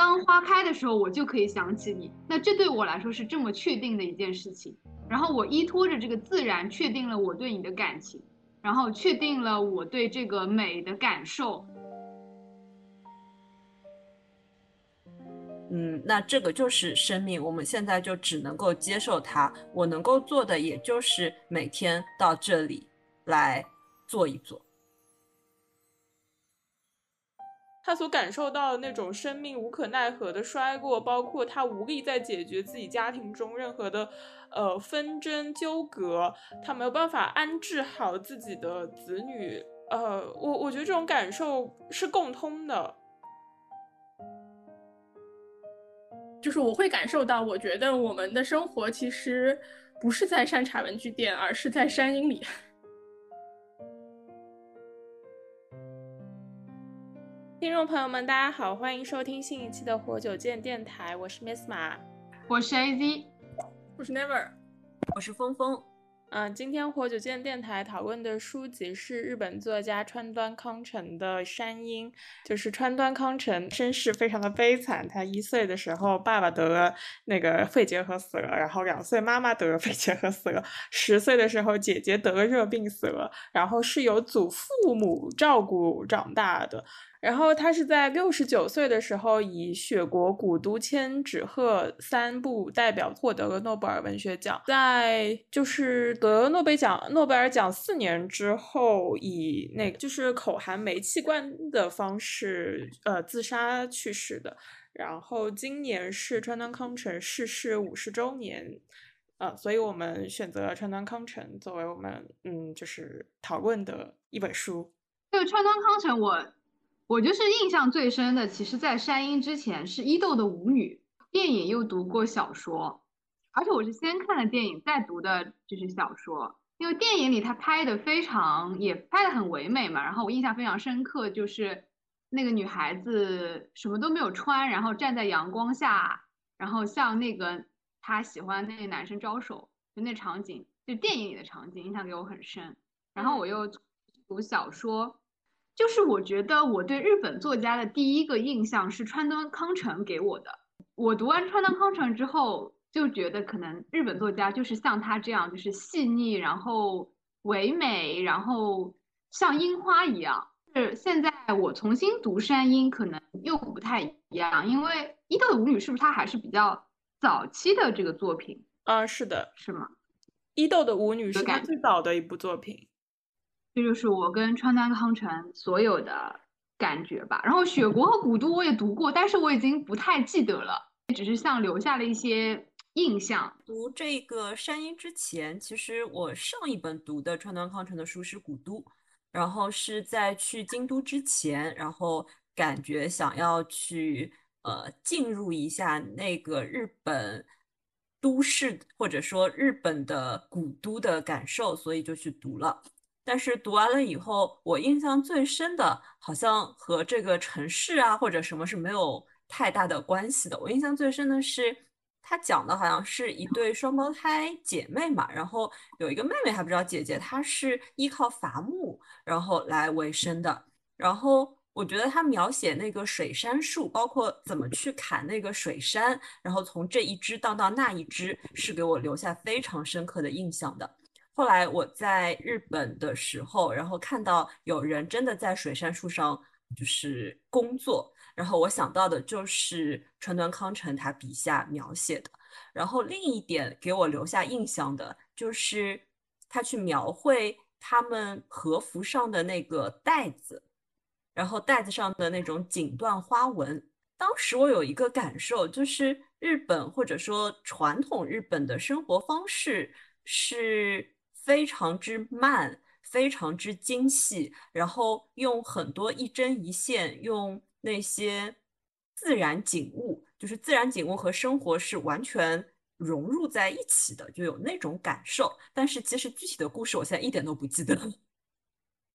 当花开的时候，我就可以想起你。那这对我来说是这么确定的一件事情。然后我依托着这个自然，确定了我对你的感情，然后确定了我对这个美的感受。嗯，那这个就是生命，我们现在就只能够接受它。我能够做的，也就是每天到这里来做一做。他所感受到的那种生命无可奈何的衰过，包括他无力在解决自己家庭中任何的呃纷争纠葛，他没有办法安置好自己的子女。呃，我我觉得这种感受是共通的，就是我会感受到，我觉得我们的生活其实不是在山茶文具店，而是在山阴里。听众朋友们，大家好，欢迎收听新一期的活久见电台，我是 Miss 马，我是 AZ，我是 Never，我是峰峰。嗯，今天活久见电台讨论的书籍是日本作家川端康成的《山鹰》，就是川端康成身世非常的悲惨，他一岁的时候爸爸得了那个肺结核死了，然后两岁妈妈得了肺结核死了，十岁的时候姐姐得了热病死了，然后是由祖父母照顾长大的。然后他是在六十九岁的时候，以《雪国古都千纸鹤》三部代表获得了诺贝尔文学奖。在就是得诺贝尔奖，诺贝尔奖四年之后，以那个就是口含煤气罐的方式，呃，自杀去世的。然后今年是川端康成逝世五十周年，呃，所以我们选择了川端康成作为我们嗯，就是讨论的一本书。对川端康成，我。我就是印象最深的，其实，在山鹰之前是伊豆的舞女电影，又读过小说，而且我是先看了电影，再读的就是小说。因为电影里他拍的非常，也拍的很唯美嘛。然后我印象非常深刻，就是那个女孩子什么都没有穿，然后站在阳光下，然后向那个她喜欢那个男生招手，就那场景，就电影里的场景，印象给我很深。然后我又读小说。就是我觉得我对日本作家的第一个印象是川端康成给我的。我读完川端康成之后，就觉得可能日本作家就是像他这样，就是细腻，然后唯美，然后像樱花一样。是现在我重新读山鹰，可能又不太一样，因为伊豆的舞女是不是她还是比较早期的这个作品？啊，是的，是吗？伊豆的舞女是他最早的一部作品。这就是我跟川端康成所有的感觉吧。然后《雪国》和《古都》我也读过，但是我已经不太记得了，只是像留下了一些印象。读这个《山鹰》之前，其实我上一本读的川端康成的书是《古都》，然后是在去京都之前，然后感觉想要去呃进入一下那个日本都市或者说日本的古都的感受，所以就去读了。但是读完了以后，我印象最深的，好像和这个城市啊或者什么是没有太大的关系的。我印象最深的是，他讲的好像是一对双胞胎姐妹嘛，然后有一个妹妹还不知道姐姐，她是依靠伐木然后来为生的。然后我觉得他描写那个水杉树，包括怎么去砍那个水杉，然后从这一枝荡到那一枝，是给我留下非常深刻的印象的。后来我在日本的时候，然后看到有人真的在水杉树上就是工作，然后我想到的就是川端康成他笔下描写的。然后另一点给我留下印象的就是他去描绘他们和服上的那个带子，然后带子上的那种锦缎花纹。当时我有一个感受，就是日本或者说传统日本的生活方式是。非常之慢，非常之精细，然后用很多一针一线，用那些自然景物，就是自然景物和生活是完全融入在一起的，就有那种感受。但是其实具体的故事，我现在一点都不记得了。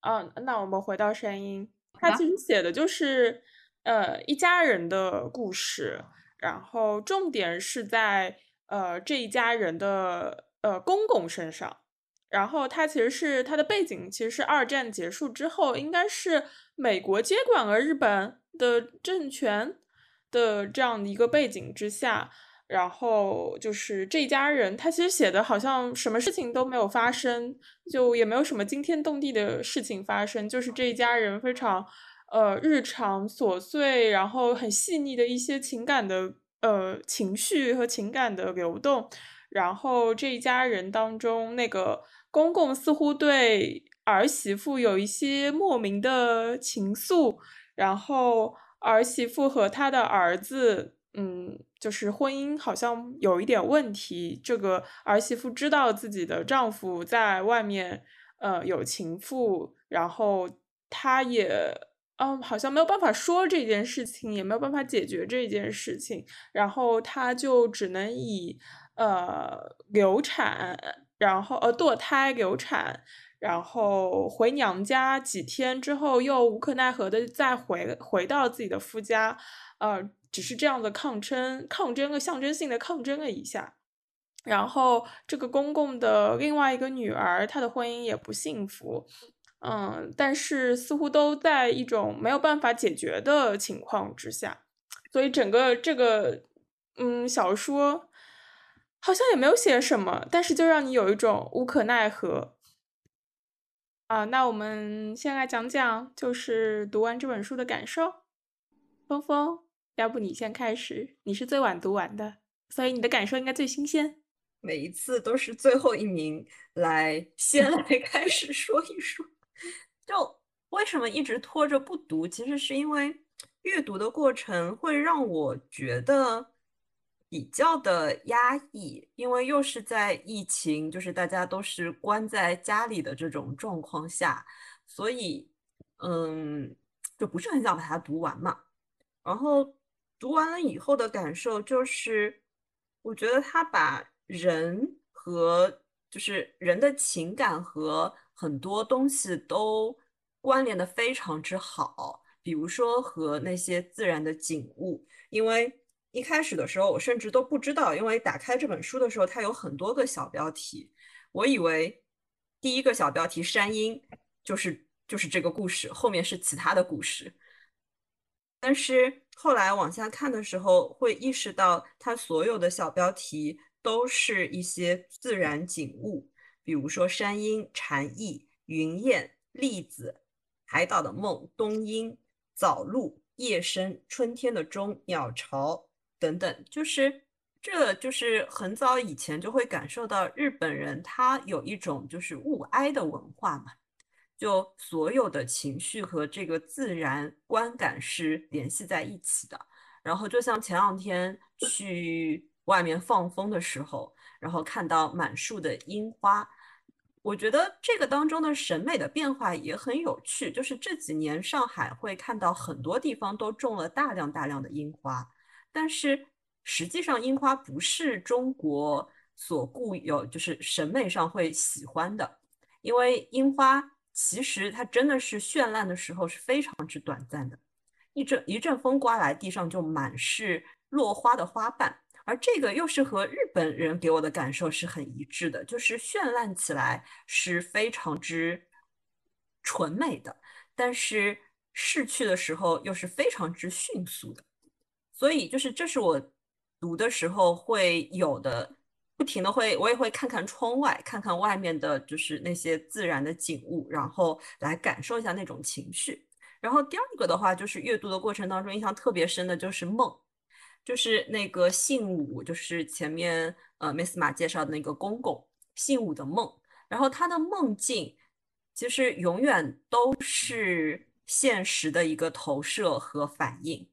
嗯，那我们回到声音，他其实写的就是呃一家人的故事，然后重点是在呃这一家人的呃公公身上。然后它其实是它的背景，其实是二战结束之后，应该是美国接管了日本的政权的这样的一个背景之下，然后就是这一家人，他其实写的好像什么事情都没有发生，就也没有什么惊天动地的事情发生，就是这一家人非常呃日常琐碎，然后很细腻的一些情感的呃情绪和情感的流动，然后这一家人当中，那个公公似乎对儿媳妇有一些莫名的情愫，然后。儿媳妇和他的儿子，嗯，就是婚姻好像有一点问题。这个儿媳妇知道自己的丈夫在外面，呃，有情妇，然后她也，嗯，好像没有办法说这件事情，也没有办法解决这件事情，然后她就只能以，呃，流产，然后呃，堕胎流产。然后回娘家几天之后，又无可奈何的再回回到自己的夫家，呃，只是这样的抗争，抗争了象征性的抗争了一下。然后这个公公的另外一个女儿，她的婚姻也不幸福，嗯，但是似乎都在一种没有办法解决的情况之下，所以整个这个嗯小说好像也没有写什么，但是就让你有一种无可奈何。啊，那我们先来讲讲，就是读完这本书的感受。峰峰，要不你先开始？你是最晚读完的，所以你的感受应该最新鲜。每一次都是最后一名来先来 开始说一说。就为什么一直拖着不读？其实是因为阅读的过程会让我觉得。比较的压抑，因为又是在疫情，就是大家都是关在家里的这种状况下，所以，嗯，就不是很想把它读完嘛。然后读完了以后的感受就是，我觉得他把人和就是人的情感和很多东西都关联的非常之好，比如说和那些自然的景物，因为。一开始的时候，我甚至都不知道，因为打开这本书的时候，它有很多个小标题，我以为第一个小标题“山鹰”就是就是这个故事，后面是其他的故事。但是后来往下看的时候，会意识到它所有的小标题都是一些自然景物，比如说山鹰、蝉翼、云雁、栗子、海岛的梦、冬鹰、早露、夜深、春天的钟、鸟巢。等等，就是这就是很早以前就会感受到日本人他有一种就是物哀的文化嘛，就所有的情绪和这个自然观感是联系在一起的。然后就像前两天去外面放风的时候，然后看到满树的樱花，我觉得这个当中的审美的变化也很有趣。就是这几年上海会看到很多地方都种了大量大量的樱花。但是实际上，樱花不是中国所固有，就是审美上会喜欢的。因为樱花其实它真的是绚烂的时候是非常之短暂的，一阵一阵风刮来，地上就满是落花的花瓣。而这个又是和日本人给我的感受是很一致的，就是绚烂起来是非常之纯美的，但是逝去的时候又是非常之迅速的。所以就是，这是我读的时候会有的，不停的会，我也会看看窗外，看看外面的，就是那些自然的景物，然后来感受一下那种情绪。然后第二个的话，就是阅读的过程当中印象特别深的就是梦，就是那个信武，就是前面呃 Miss 马介绍的那个公公信武的梦，然后他的梦境其实永远都是现实的一个投射和反应。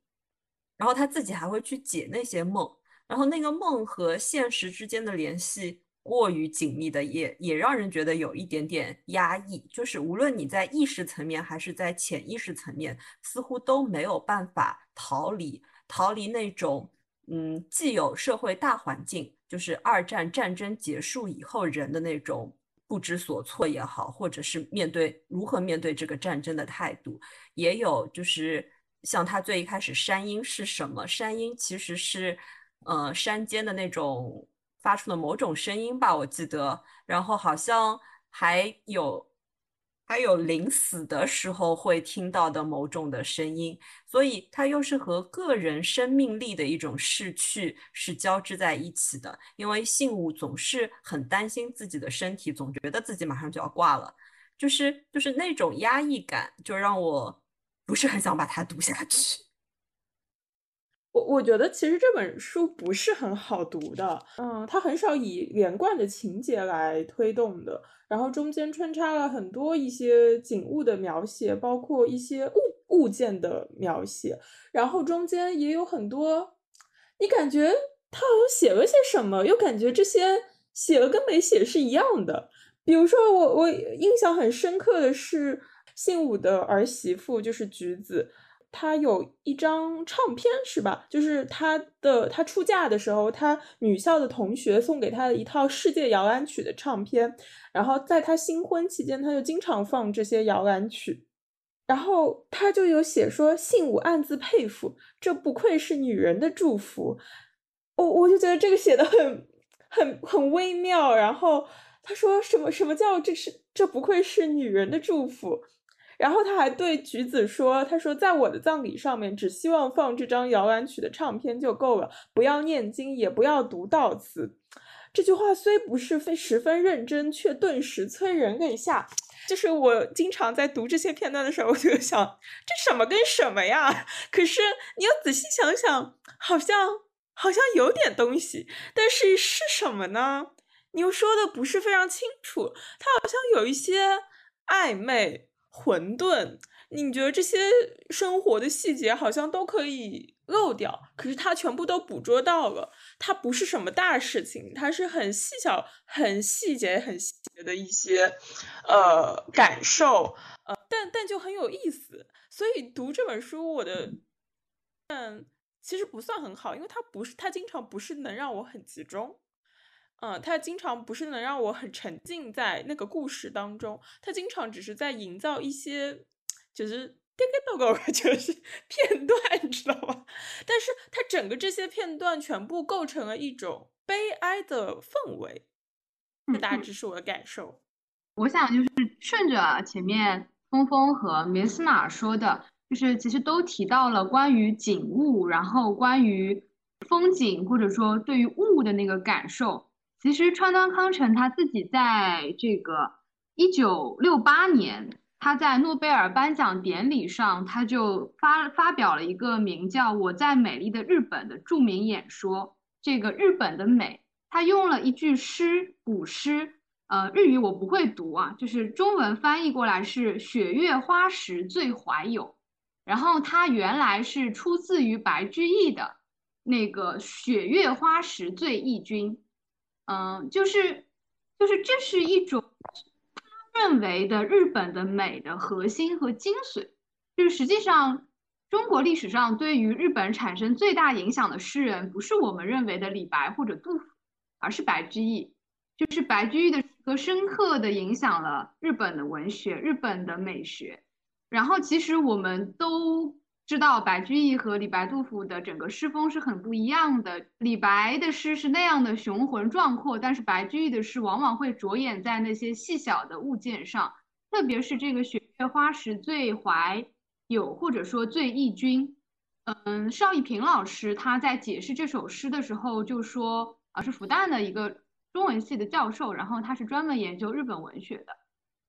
然后他自己还会去解那些梦，然后那个梦和现实之间的联系过于紧密的，也也让人觉得有一点点压抑。就是无论你在意识层面还是在潜意识层面，似乎都没有办法逃离逃离那种，嗯，既有社会大环境，就是二战战争结束以后人的那种不知所措也好，或者是面对如何面对这个战争的态度，也有就是。像他最一开始，山鹰是什么？山鹰其实是，呃，山间的那种发出的某种声音吧，我记得。然后好像还有，还有临死的时候会听到的某种的声音，所以它又是和个人生命力的一种逝去是交织在一起的。因为信物总是很担心自己的身体，总觉得自己马上就要挂了，就是就是那种压抑感，就让我不是很想把它读下去。我我觉得其实这本书不是很好读的，嗯，它很少以连贯的情节来推动的，然后中间穿插了很多一些景物的描写，包括一些物物件的描写，然后中间也有很多，你感觉他好像写了些什么，又感觉这些写了跟没写是一样的。比如说我我印象很深刻的是信武的儿媳妇就是橘子。她有一张唱片，是吧？就是她的她出嫁的时候，她女校的同学送给她的一套世界摇篮曲的唱片。然后在她新婚期间，他就经常放这些摇篮曲。然后他就有写说，信武暗自佩服，这不愧是女人的祝福。我我就觉得这个写的很很很微妙。然后他说什么什么叫这是这不愧是女人的祝福。然后他还对橘子说：“他说，在我的葬礼上面，只希望放这张摇篮曲的唱片就够了，不要念经，也不要读悼词。”这句话虽不是非十分认真，却顿时催人泪下。就是我经常在读这些片段的时候，我就想，这什么跟什么呀？可是你要仔细想想，好像好像有点东西，但是是什么呢？你又说的不是非常清楚，它好像有一些暧昧。混沌，你觉得这些生活的细节好像都可以漏掉，可是他全部都捕捉到了。它不是什么大事情，它是很细小、很细节、很细节的一些呃感受，呃，但但就很有意思。所以读这本书，我的嗯其实不算很好，因为它不是，它经常不是能让我很集中。嗯，他经常不是能让我很沉浸在那个故事当中，他经常只是在营造一些就是颠颠倒倒就是片段，你知道吗？但是他整个这些片段全部构成了一种悲哀的氛围，这大致是我的感受。我想就是顺着前面峰峰和梅斯玛说的，就是其实都提到了关于景物，然后关于风景或者说对于物的那个感受。其实川端康成他自己在这个一九六八年，他在诺贝尔颁奖典礼上，他就发发表了一个名叫《我在美丽的日本》的著名演说。这个日本的美，他用了一句诗，古诗，呃，日语我不会读啊，就是中文翻译过来是“雪月花时最怀有”，然后它原来是出自于白居易的那个“雪月花时最忆君”。嗯，就是，就是这是一种他认为的日本的美的核心和精髓。就是实际上，中国历史上对于日本产生最大影响的诗人，不是我们认为的李白或者杜甫，而是白居易。就是白居易的诗歌深刻的影响了日本的文学、日本的美学。然后，其实我们都。知道白居易和李白、杜甫的整个诗风是很不一样的。李白的诗是那样的雄浑壮阔，但是白居易的诗往往会着眼在那些细小的物件上，特别是这个“雪月花时最怀有”或者说“最忆君”。嗯，邵逸平老师他在解释这首诗的时候就说，啊，是复旦的一个中文系的教授，然后他是专门研究日本文学的。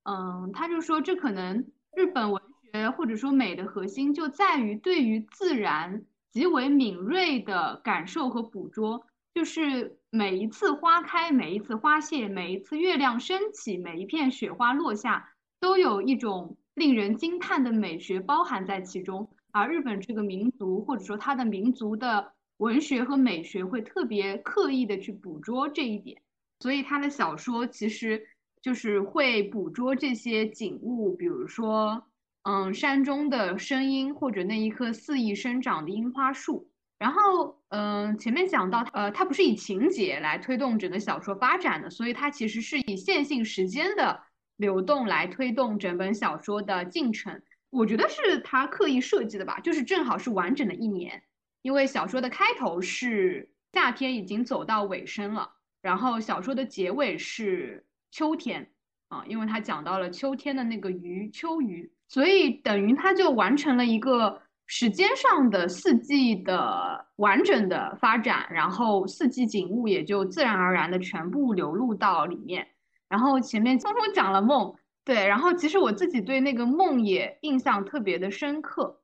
嗯，他就说这可能日本文。呃或者说美的核心就在于对于自然极为敏锐的感受和捕捉，就是每一次花开，每一次花谢，每一次月亮升起，每一片雪花落下，都有一种令人惊叹的美学包含在其中。而日本这个民族，或者说它的民族的文学和美学，会特别刻意的去捕捉这一点，所以他的小说其实就是会捕捉这些景物，比如说。嗯，山中的声音，或者那一棵肆意生长的樱花树。然后，嗯，前面讲到，呃，它不是以情节来推动整个小说发展的，所以它其实是以线性时间的流动来推动整本小说的进程。我觉得是他刻意设计的吧，就是正好是完整的一年，因为小说的开头是夏天已经走到尾声了，然后小说的结尾是秋天。啊，因为它讲到了秋天的那个鱼秋鱼，所以等于它就完成了一个时间上的四季的完整的发展，然后四季景物也就自然而然的全部流入到里面。然后前面匆匆讲了梦，对，然后其实我自己对那个梦也印象特别的深刻。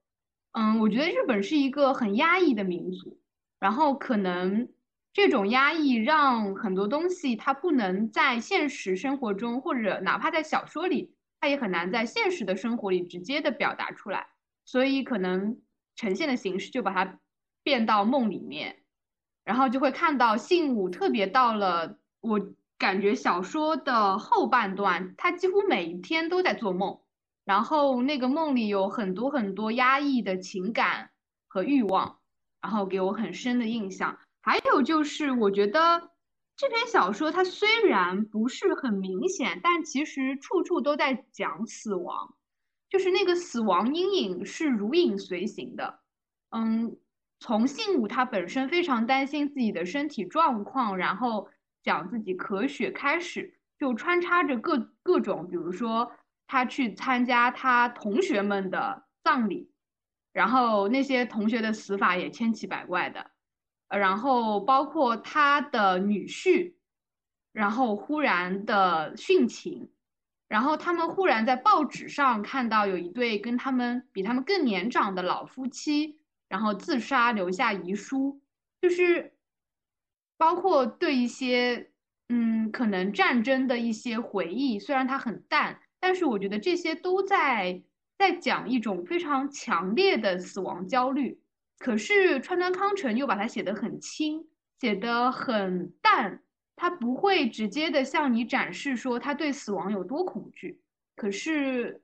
嗯，我觉得日本是一个很压抑的民族，然后可能这种压抑让很多东西它不能在现实生活中，或者哪怕在小说里，它也很难在现实的生活里直接的表达出来，所以可能呈现的形式就把它变到梦里面，然后就会看到信武特别到了我感觉小说的后半段，他几乎每一天都在做梦。然后那个梦里有很多很多压抑的情感和欲望，然后给我很深的印象。还有就是，我觉得这篇小说它虽然不是很明显，但其实处处都在讲死亡，就是那个死亡阴影是如影随形的。嗯，从信武他本身非常担心自己的身体状况，然后讲自己咳血开始，就穿插着各各种，比如说。他去参加他同学们的葬礼，然后那些同学的死法也千奇百怪的，然后包括他的女婿，然后忽然的殉情，然后他们忽然在报纸上看到有一对跟他们比他们更年长的老夫妻，然后自杀留下遗书，就是包括对一些嗯可能战争的一些回忆，虽然它很淡。但是我觉得这些都在在讲一种非常强烈的死亡焦虑，可是川端康成又把它写得很轻，写得很淡，他不会直接的向你展示说他对死亡有多恐惧。可是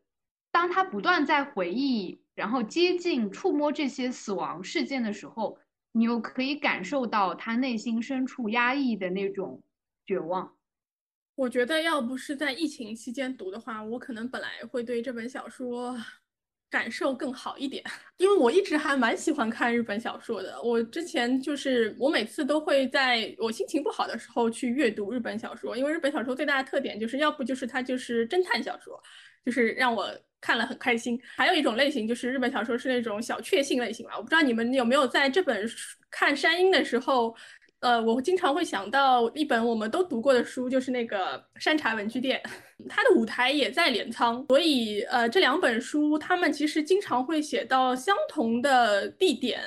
当他不断在回忆，然后接近、触摸这些死亡事件的时候，你又可以感受到他内心深处压抑的那种绝望。我觉得要不是在疫情期间读的话，我可能本来会对这本小说感受更好一点，因为我一直还蛮喜欢看日本小说的。我之前就是我每次都会在我心情不好的时候去阅读日本小说，因为日本小说最大的特点就是要不就是它就是侦探小说，就是让我看了很开心；还有一种类型就是日本小说是那种小确幸类型吧。我不知道你们有没有在这本看山鹰的时候。呃，我经常会想到一本我们都读过的书，就是那个《山茶文具店》，它的舞台也在镰仓，所以呃，这两本书他们其实经常会写到相同的地点。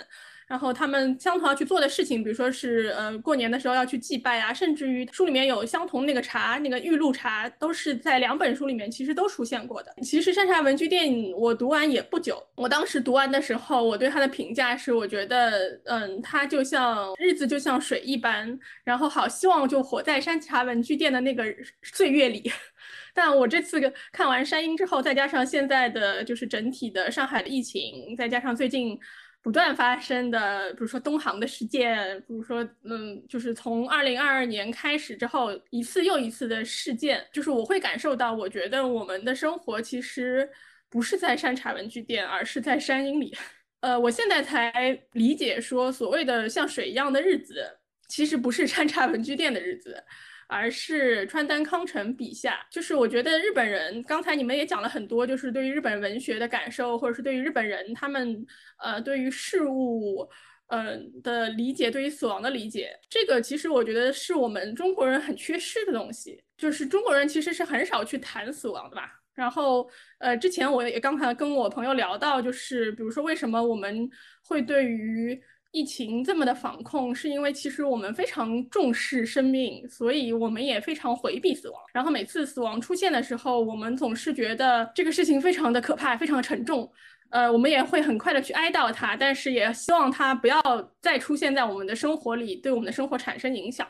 然后他们相同要去做的事情，比如说是呃过年的时候要去祭拜啊，甚至于书里面有相同那个茶，那个玉露茶，都是在两本书里面其实都出现过的。其实山茶文具店我读完也不久，我当时读完的时候，我对它的评价是，我觉得嗯，它就像日子就像水一般，然后好希望就活在山茶文具店的那个岁月里。但我这次看完山鹰之后，再加上现在的就是整体的上海的疫情，再加上最近。不断发生的，比如说东航的事件，比如说，嗯，就是从二零二二年开始之后，一次又一次的事件，就是我会感受到，我觉得我们的生活其实不是在山茶文具店，而是在山阴里。呃，我现在才理解，说所谓的像水一样的日子，其实不是山茶文具店的日子。而是川端康成笔下，就是我觉得日本人，刚才你们也讲了很多，就是对于日本文学的感受，或者是对于日本人他们呃对于事物嗯的理解，对于死亡的理解，这个其实我觉得是我们中国人很缺失的东西，就是中国人其实是很少去谈死亡的吧。然后呃之前我也刚才跟我朋友聊到，就是比如说为什么我们会对于疫情这么的防控，是因为其实我们非常重视生命，所以我们也非常回避死亡。然后每次死亡出现的时候，我们总是觉得这个事情非常的可怕，非常的沉重。呃，我们也会很快的去哀悼它，但是也希望它不要再出现在我们的生活里，对我们的生活产生影响。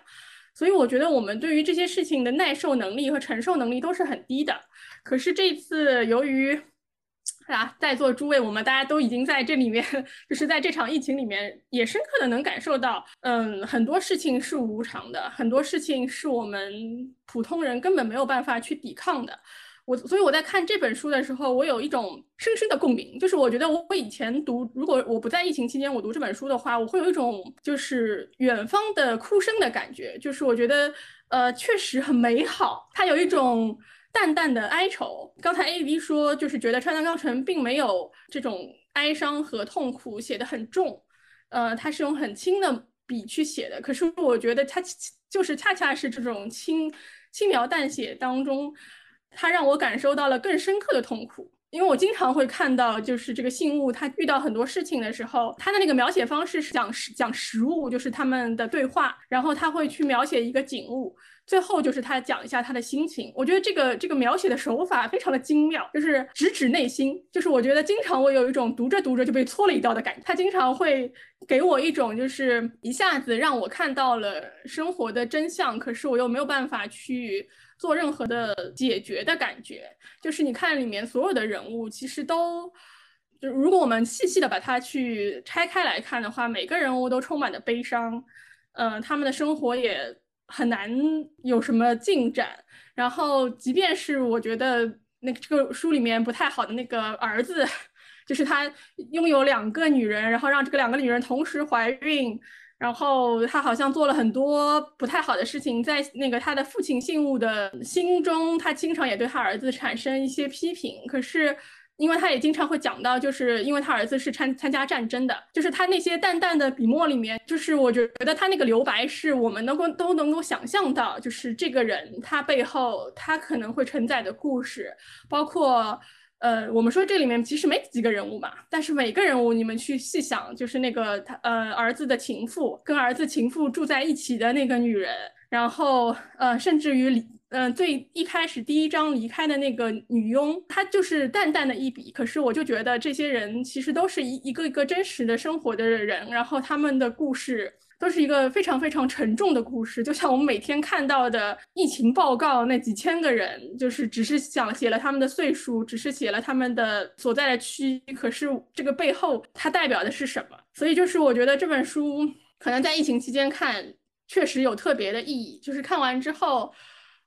所以我觉得我们对于这些事情的耐受能力和承受能力都是很低的。可是这次由于啊，在座诸位，我们大家都已经在这里面，就是在这场疫情里面，也深刻的能感受到，嗯，很多事情是无常的，很多事情是我们普通人根本没有办法去抵抗的。我所以我在看这本书的时候，我有一种深深的共鸣，就是我觉得我我以前读，如果我不在疫情期间我读这本书的话，我会有一种就是远方的哭声的感觉，就是我觉得呃确实很美好，它有一种。淡淡的哀愁。刚才 A B 说，就是觉得川端康成并没有这种哀伤和痛苦写得很重，呃，他是用很轻的笔去写的。可是我觉得他就是恰恰是这种轻轻描淡写当中，他让我感受到了更深刻的痛苦。因为我经常会看到，就是这个信物，他遇到很多事情的时候，他的那个描写方式是讲实讲实物，就是他们的对话，然后他会去描写一个景物，最后就是他讲一下他的心情。我觉得这个这个描写的手法非常的精妙，就是直指内心。就是我觉得经常我有一种读着读着就被戳了一刀的感觉。他经常会给我一种就是一下子让我看到了生活的真相，可是我又没有办法去。做任何的解决的感觉，就是你看里面所有的人物，其实都，就如果我们细细的把它去拆开来看的话，每个人物都充满着悲伤，嗯，他们的生活也很难有什么进展。然后，即便是我觉得那个这个书里面不太好的那个儿子，就是他拥有两个女人，然后让这个两个女人同时怀孕。然后他好像做了很多不太好的事情，在那个他的父亲信物的心中，他经常也对他儿子产生一些批评。可是，因为他也经常会讲到，就是因为他儿子是参参加战争的，就是他那些淡淡的笔墨里面，就是我觉得他那个留白是我们能够都能够想象到，就是这个人他背后他可能会承载的故事，包括。呃，我们说这里面其实没几个人物嘛，但是每个人物你们去细想，就是那个他呃儿子的情妇，跟儿子情妇住在一起的那个女人，然后呃甚至于离呃最一开始第一章离开的那个女佣，她就是淡淡的一笔，可是我就觉得这些人其实都是一一个一个真实的生活的人，然后他们的故事。都是一个非常非常沉重的故事，就像我们每天看到的疫情报告，那几千个人，就是只是想写了他们的岁数，只是写了他们的所在的区，可是这个背后它代表的是什么？所以就是我觉得这本书可能在疫情期间看，确实有特别的意义，就是看完之后。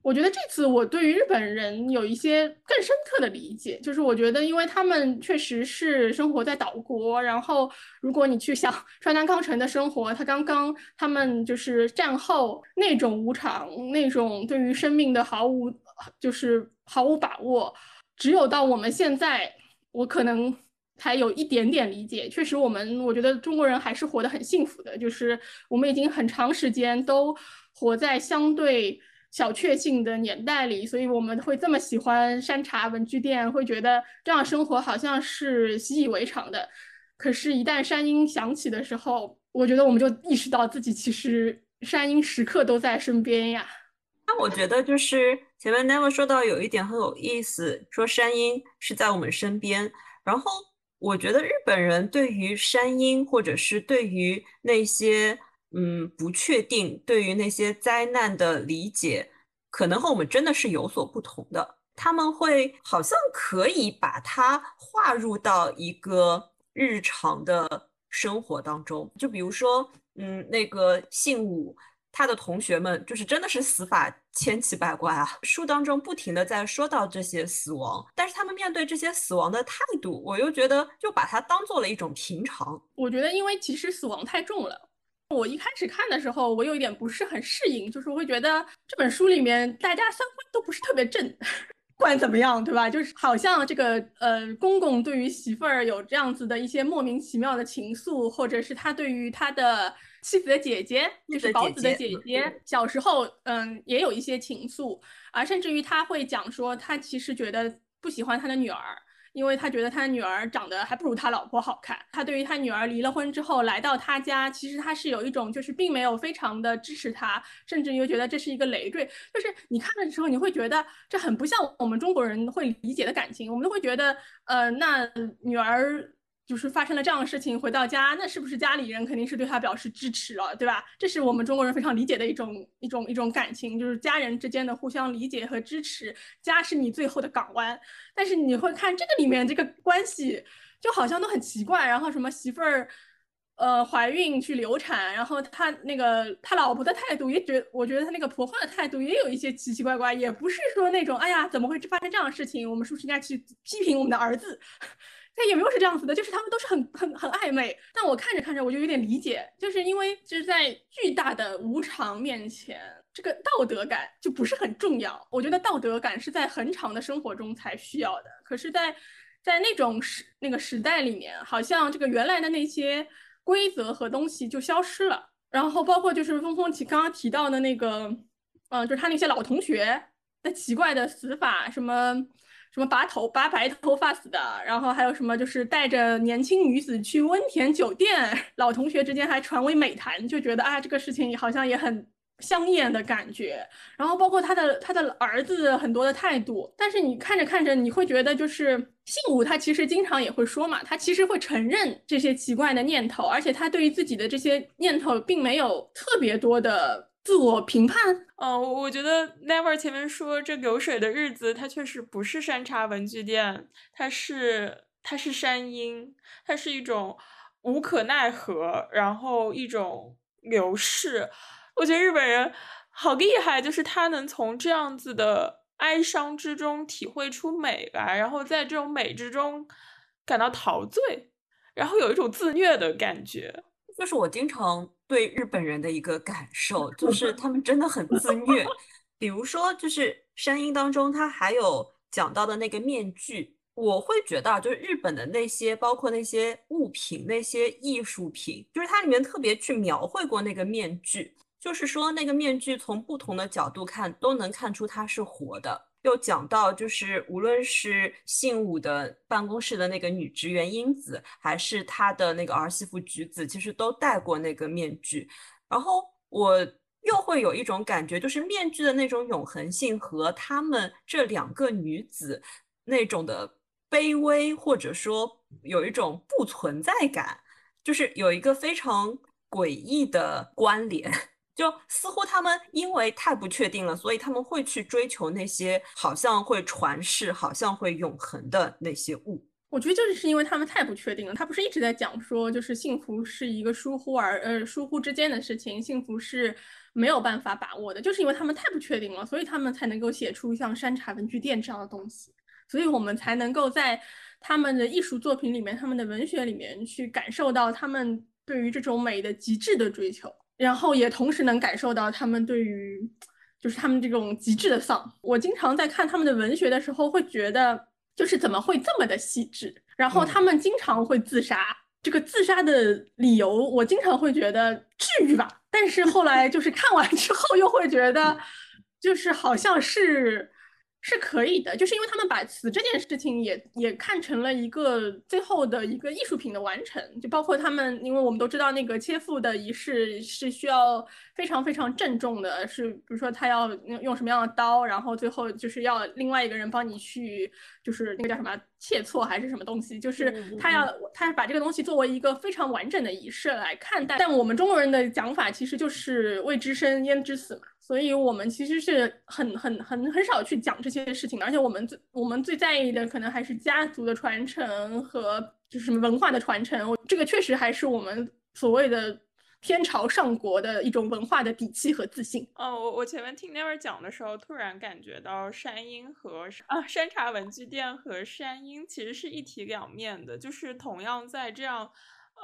我觉得这次我对于日本人有一些更深刻的理解，就是我觉得，因为他们确实是生活在岛国，然后如果你去想川端康成的生活，他刚刚他们就是战后那种无常，那种对于生命的毫无就是毫无把握，只有到我们现在，我可能才有一点点理解。确实，我们我觉得中国人还是活得很幸福的，就是我们已经很长时间都活在相对。小确幸的年代里，所以我们会这么喜欢山茶文具店，会觉得这样生活好像是习以为常的。可是，一旦山鹰响起的时候，我觉得我们就意识到自己其实山鹰时刻都在身边呀。那我觉得就是前面 Never 说到有一点很有意思，说山鹰是在我们身边。然后我觉得日本人对于山鹰，或者是对于那些。嗯，不确定对于那些灾难的理解，可能和我们真的是有所不同的。他们会好像可以把它划入到一个日常的生活当中。就比如说，嗯，那个信武，他的同学们就是真的是死法千奇百怪啊。书当中不停的在说到这些死亡，但是他们面对这些死亡的态度，我又觉得就把它当做了一种平常。我觉得，因为其实死亡太重了。我一开始看的时候，我有一点不是很适应，就是我会觉得这本书里面大家三观都不是特别正，不管怎么样，对吧？就是好像这个呃公公对于媳妇儿有这样子的一些莫名其妙的情愫，或者是他对于他的妻子的姐姐，就是宝子的姐姐，小时候嗯也有一些情愫，啊，甚至于他会讲说他其实觉得不喜欢他的女儿。因为他觉得他女儿长得还不如他老婆好看，他对于他女儿离了婚之后来到他家，其实他是有一种就是并没有非常的支持他，甚至于觉得这是一个累赘。就是你看的时候，你会觉得这很不像我们中国人会理解的感情，我们都会觉得，呃，那女儿。就是发生了这样的事情，回到家，那是不是家里人肯定是对他表示支持了，对吧？这是我们中国人非常理解的一种一种一种感情，就是家人之间的互相理解和支持，家是你最后的港湾。但是你会看这个里面这个关系，就好像都很奇怪。然后什么媳妇儿，呃，怀孕去流产，然后他那个他老婆的态度也觉，我觉得他那个婆婆的态度也有一些奇奇怪怪，也不是说那种哎呀怎么会发生这样的事情，我们是不是应该去批评我们的儿子？他也没有是这样子的，就是他们都是很很很暧昧。但我看着看着，我就有点理解，就是因为就是在巨大的无常面前，这个道德感就不是很重要。我觉得道德感是在很长的生活中才需要的。可是，在在那种时那个时代里面，好像这个原来的那些规则和东西就消失了。然后包括就是峰峰提刚刚提到的那个，嗯，就是他那些老同学的奇怪的死法，什么什么拔头拔白头发死的，然后还有什么就是带着年轻女子去温泉酒店，老同学之间还传为美谈，就觉得啊这个事情好像也很。香艳的感觉，然后包括他的他的儿子很多的态度，但是你看着看着，你会觉得就是信武他其实经常也会说嘛，他其实会承认这些奇怪的念头，而且他对于自己的这些念头并没有特别多的自我评判。嗯，我觉得 Never 前面说这流水的日子，它确实不是山茶文具店，它是它是山阴，它是一种无可奈何，然后一种流逝。我觉得日本人好厉害，就是他能从这样子的哀伤之中体会出美来，然后在这种美之中感到陶醉，然后有一种自虐的感觉。就是我经常对日本人的一个感受，就是 他们真的很自虐。比如说，就是山音当中，他还有讲到的那个面具，我会觉得，就是日本的那些，包括那些物品、那些艺术品，就是它里面特别去描绘过那个面具。就是说，那个面具从不同的角度看，都能看出它是活的。又讲到，就是无论是信武的办公室的那个女职员英子，还是他的那个儿媳妇菊子，其实都戴过那个面具。然后我又会有一种感觉，就是面具的那种永恒性和他们这两个女子那种的卑微，或者说有一种不存在感，就是有一个非常诡异的关联。就似乎他们因为太不确定了，所以他们会去追求那些好像会传世、好像会永恒的那些物。我觉得就是是因为他们太不确定了。他不是一直在讲说，就是幸福是一个疏忽而呃疏忽之间的事情，幸福是没有办法把握的。就是因为他们太不确定了，所以他们才能够写出像山茶文具店这样的东西，所以我们才能够在他们的艺术作品里面、他们的文学里面去感受到他们对于这种美的极致的追求。然后也同时能感受到他们对于，就是他们这种极致的丧。我经常在看他们的文学的时候，会觉得就是怎么会这么的细致。然后他们经常会自杀，这个自杀的理由，我经常会觉得至于吧。但是后来就是看完之后，又会觉得，就是好像是。是可以的，就是因为他们把死这件事情也也看成了一个最后的一个艺术品的完成，就包括他们，因为我们都知道那个切腹的仪式是需要非常非常郑重的，是比如说他要用什么样的刀，然后最后就是要另外一个人帮你去，就是那个叫什么切磋还是什么东西，就是他要他把这个东西作为一个非常完整的仪式来看待，但我们中国人的讲法其实就是未知生焉知死嘛。所以我们其实是很很很很少去讲这些事情的，而且我们最我们最在意的可能还是家族的传承和就是什么文化的传承。这个确实还是我们所谓的天朝上国的一种文化的底气和自信。哦，我我前面听 Never 讲的时候，突然感觉到山鹰和啊山茶文具店和山鹰其实是一体两面的，就是同样在这样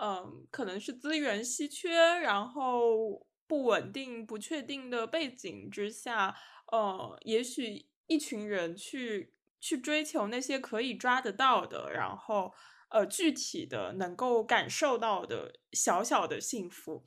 嗯可能是资源稀缺，然后。不稳定、不确定的背景之下，呃，也许一群人去去追求那些可以抓得到的，然后呃具体的能够感受到的小小的幸福，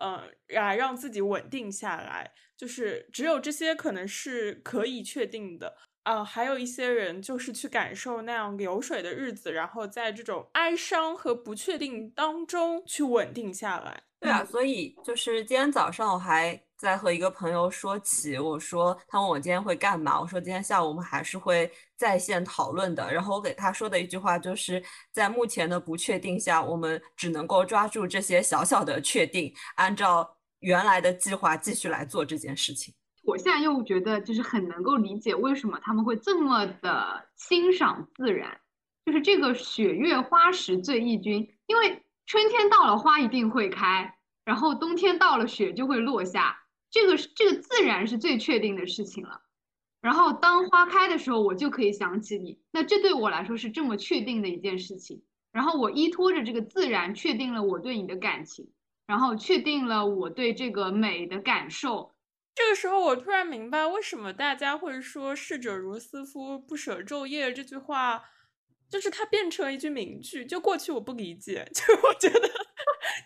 呃，来让自己稳定下来。就是只有这些可能是可以确定的啊。还有一些人就是去感受那样流水的日子，然后在这种哀伤和不确定当中去稳定下来。对啊，所以就是今天早上我还在和一个朋友说起，我说他问我今天会干嘛，我说今天下午我们还是会在线讨论的。然后我给他说的一句话就是在目前的不确定下，我们只能够抓住这些小小的确定，按照原来的计划继续来做这件事情。我现在又觉得就是很能够理解为什么他们会这么的欣赏自然，就是这个雪月花时最忆君，因为。春天到了，花一定会开，然后冬天到了，雪就会落下。这个是这个自然是最确定的事情了。然后当花开的时候，我就可以想起你。那这对我来说是这么确定的一件事情。然后我依托着这个自然，确定了我对你的感情，然后确定了我对这个美的感受。这个时候，我突然明白为什么大家会说“逝者如斯夫，不舍昼夜”这句话，就是它变成了一句名句。就过去我不理解，就我觉得，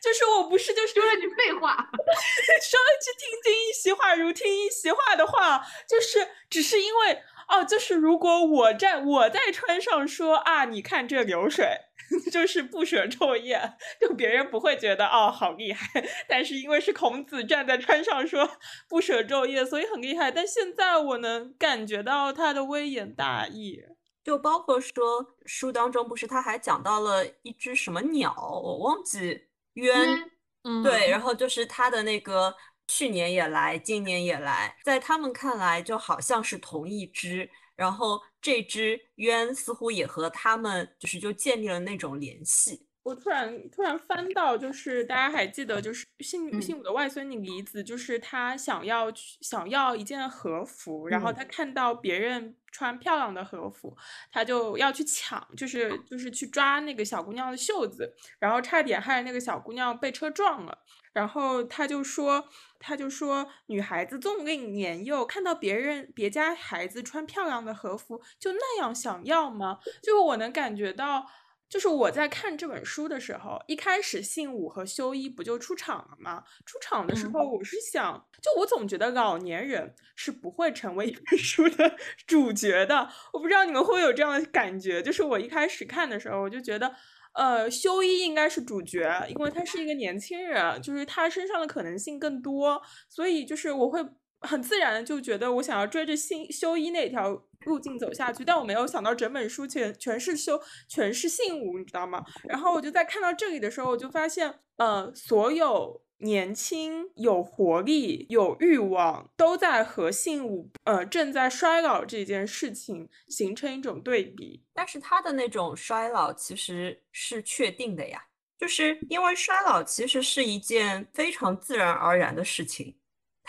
就是我不是就是说了句废话，说了句听君一席话如听一席话的话，就是只是因为哦，就是如果我在我在川上说啊，你看这流水。就是不舍昼夜，就别人不会觉得哦好厉害，但是因为是孔子站在川上说不舍昼夜，所以很厉害。但现在我能感觉到他的微言大义，就包括说书当中不是他还讲到了一只什么鸟，我忘记鸢，嗯，对，然后就是他的那个去年也来，今年也来，在他们看来就好像是同一只。然后这只渊似乎也和他们就是就建立了那种联系。我突然突然翻到，就是大家还记得，就是信信武的外孙女离子，就是她想要去想要一件和服，然后她看到别人穿漂亮的和服，她就要去抢，就是就是去抓那个小姑娘的袖子，然后差点害那个小姑娘被车撞了。然后他就说，他就说，女孩子纵令年幼，看到别人别家孩子穿漂亮的和服，就那样想要吗？就我能感觉到，就是我在看这本书的时候，一开始信武和修一不就出场了吗？出场的时候，我是想，就我总觉得老年人是不会成为一本书的 主角的。我不知道你们会有这样的感觉，就是我一开始看的时候，我就觉得。呃，修一应该是主角，因为他是一个年轻人，就是他身上的可能性更多，所以就是我会很自然的就觉得我想要追着信修一那条路径走下去，但我没有想到整本书全全是修全是信武，你知道吗？然后我就在看到这里的时候，我就发现，呃，所有。年轻有活力有欲望，都在和信武呃正在衰老这件事情形成一种对比。但是他的那种衰老其实是确定的呀，就是因为衰老其实是一件非常自然而然的事情，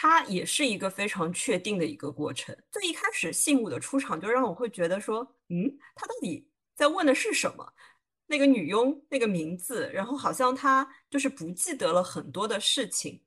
它也是一个非常确定的一个过程。最一开始信物的出场就让我会觉得说，嗯，他到底在问的是什么？那个女佣那个名字，然后好像她就是不记得了很多的事情，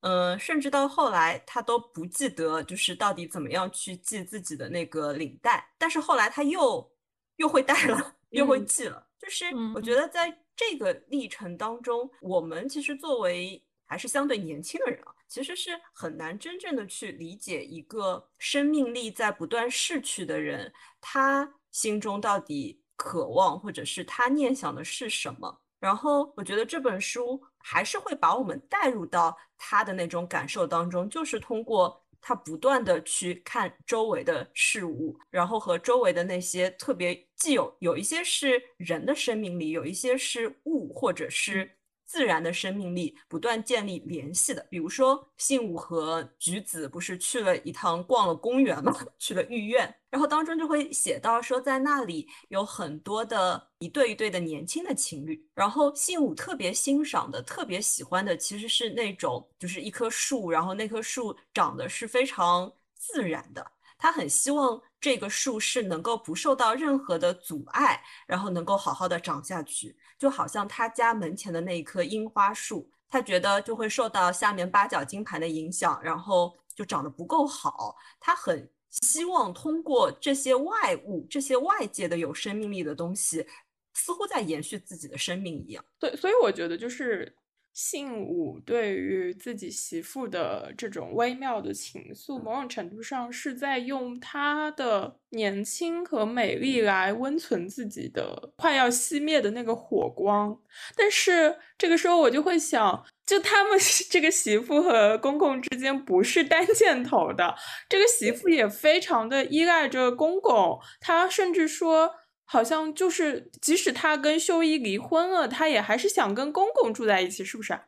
嗯，甚至到后来他都不记得就是到底怎么样去系自己的那个领带，但是后来他又又会带了，又会系了。就是我觉得在这个历程当中，我们其实作为还是相对年轻的人啊，其实是很难真正的去理解一个生命力在不断逝去的人，他心中到底。渴望或者是他念想的是什么？然后我觉得这本书还是会把我们带入到他的那种感受当中，就是通过他不断的去看周围的事物，然后和周围的那些特别既有有一些是人的生命力，有一些是物或者是。自然的生命力不断建立联系的，比如说信武和橘子不是去了一趟逛了公园嘛？去了御苑，然后当中就会写到说，在那里有很多的一对一对的年轻的情侣，然后信武特别欣赏的、特别喜欢的其实是那种就是一棵树，然后那棵树长得是非常自然的。他很希望这个树是能够不受到任何的阻碍，然后能够好好的长下去，就好像他家门前的那一棵樱花树，他觉得就会受到下面八角金盘的影响，然后就长得不够好。他很希望通过这些外物、这些外界的有生命力的东西，似乎在延续自己的生命一样。对，所以我觉得就是。信武对于自己媳妇的这种微妙的情愫，某种程度上是在用他的年轻和美丽来温存自己的快要熄灭的那个火光。但是这个时候我就会想，就他们 这个媳妇和公公之间不是单箭头的，这个媳妇也非常的依赖着公公，他甚至说。好像就是，即使他跟秀一离婚了，他也还是想跟公公住在一起，是不是？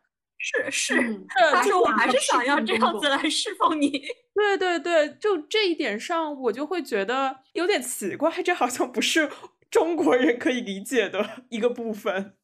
是是，他说我还是想要这样子来 侍奉你。对对对，就这一点上，我就会觉得有点奇怪，这好像不是中国人可以理解的 一个部分。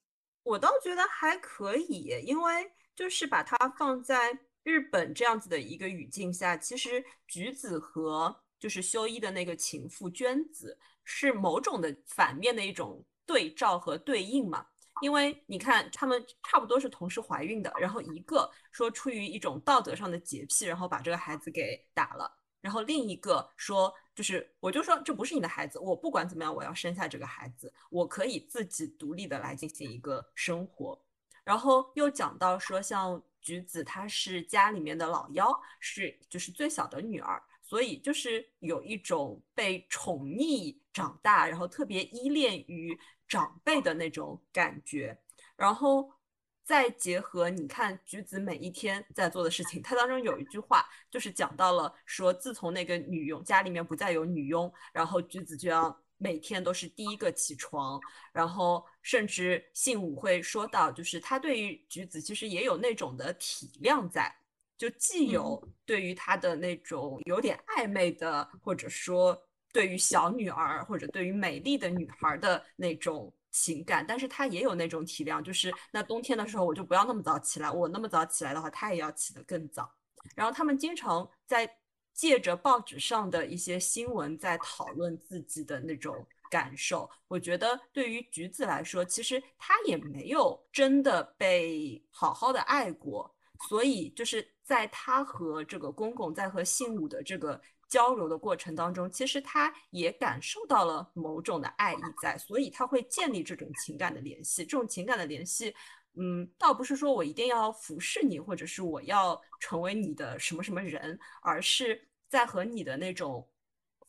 我倒觉得还可以，因为就是把它放在日本这样子的一个语境下，其实橘子和就是修一的那个情妇娟子。是某种的反面的一种对照和对应嘛？因为你看他们差不多是同时怀孕的，然后一个说出于一种道德上的洁癖，然后把这个孩子给打了，然后另一个说就是我就说这不是你的孩子，我不管怎么样我要生下这个孩子，我可以自己独立的来进行一个生活，然后又讲到说像橘子她是家里面的老幺，是就是最小的女儿。所以就是有一种被宠溺长大，然后特别依恋于长辈的那种感觉，然后再结合你看橘子每一天在做的事情，它当中有一句话就是讲到了说，自从那个女佣家里面不再有女佣，然后橘子就要每天都是第一个起床，然后甚至信武会说到，就是他对于橘子其实也有那种的体谅在。就既有对于他的那种有点暧昧的，或者说对于小女儿或者对于美丽的女孩的那种情感，但是他也有那种体谅，就是那冬天的时候我就不要那么早起来，我那么早起来的话，他也要起得更早。然后他们经常在借着报纸上的一些新闻在讨论自己的那种感受。我觉得对于橘子来说，其实他也没有真的被好好的爱过。所以就是在他和这个公公在和信武的这个交流的过程当中，其实他也感受到了某种的爱意在，所以他会建立这种情感的联系。这种情感的联系，嗯，倒不是说我一定要服侍你，或者是我要成为你的什么什么人，而是在和你的那种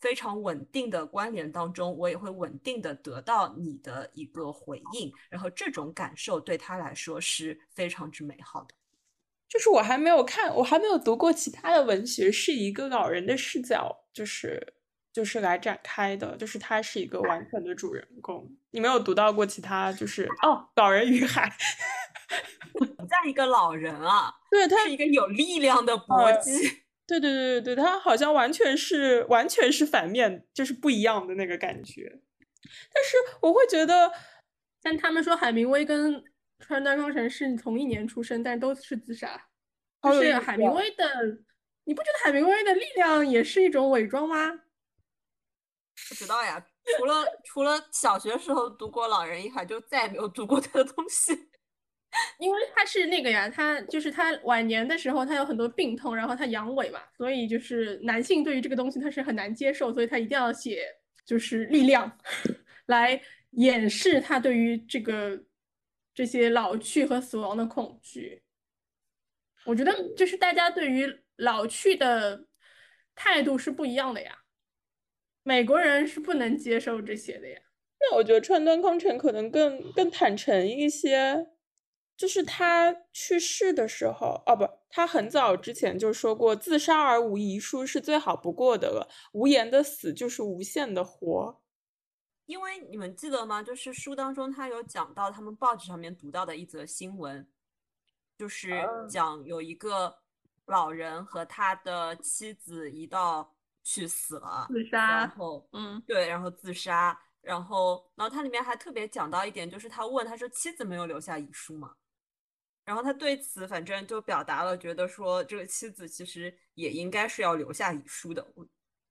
非常稳定的关联当中，我也会稳定的得到你的一个回应，然后这种感受对他来说是非常之美好的。就是我还没有看，我还没有读过其他的文学，是一个老人的视角，就是就是来展开的，就是他是一个完全的主人公。你没有读到过其他，就是哦，《老人与海》，在一个老人啊，对他是一个有力量的搏击，对对对对对，他好像完全是完全是反面，就是不一样的那个感觉。但是我会觉得，但他们说海明威跟。川端康成是同一年出生，但都是自杀。就是海明威的，你不觉得海明威的力量也是一种伪装吗？不知道呀，除了除了小学时候读过《老人与海》，就再也没有读过他的东西。因为他是那个呀，他就是他晚年的时候，他有很多病痛，然后他阳痿嘛，所以就是男性对于这个东西他是很难接受，所以他一定要写就是力量 来掩饰他对于这个。这些老去和死亡的恐惧，我觉得就是大家对于老去的态度是不一样的呀。美国人是不能接受这些的呀。那我觉得川端康成可能更更坦诚一些，就是他去世的时候，哦不，他很早之前就说过，自杀而无遗书是最好不过的了，无言的死就是无限的活。因为你们记得吗？就是书当中他有讲到他们报纸上面读到的一则新闻，就是讲有一个老人和他的妻子一道去死了，自杀，然后嗯，对，然后自杀，然后然后他里面还特别讲到一点，就是他问他说妻子没有留下遗书吗？然后他对此反正就表达了觉得说这个妻子其实也应该是要留下遗书的。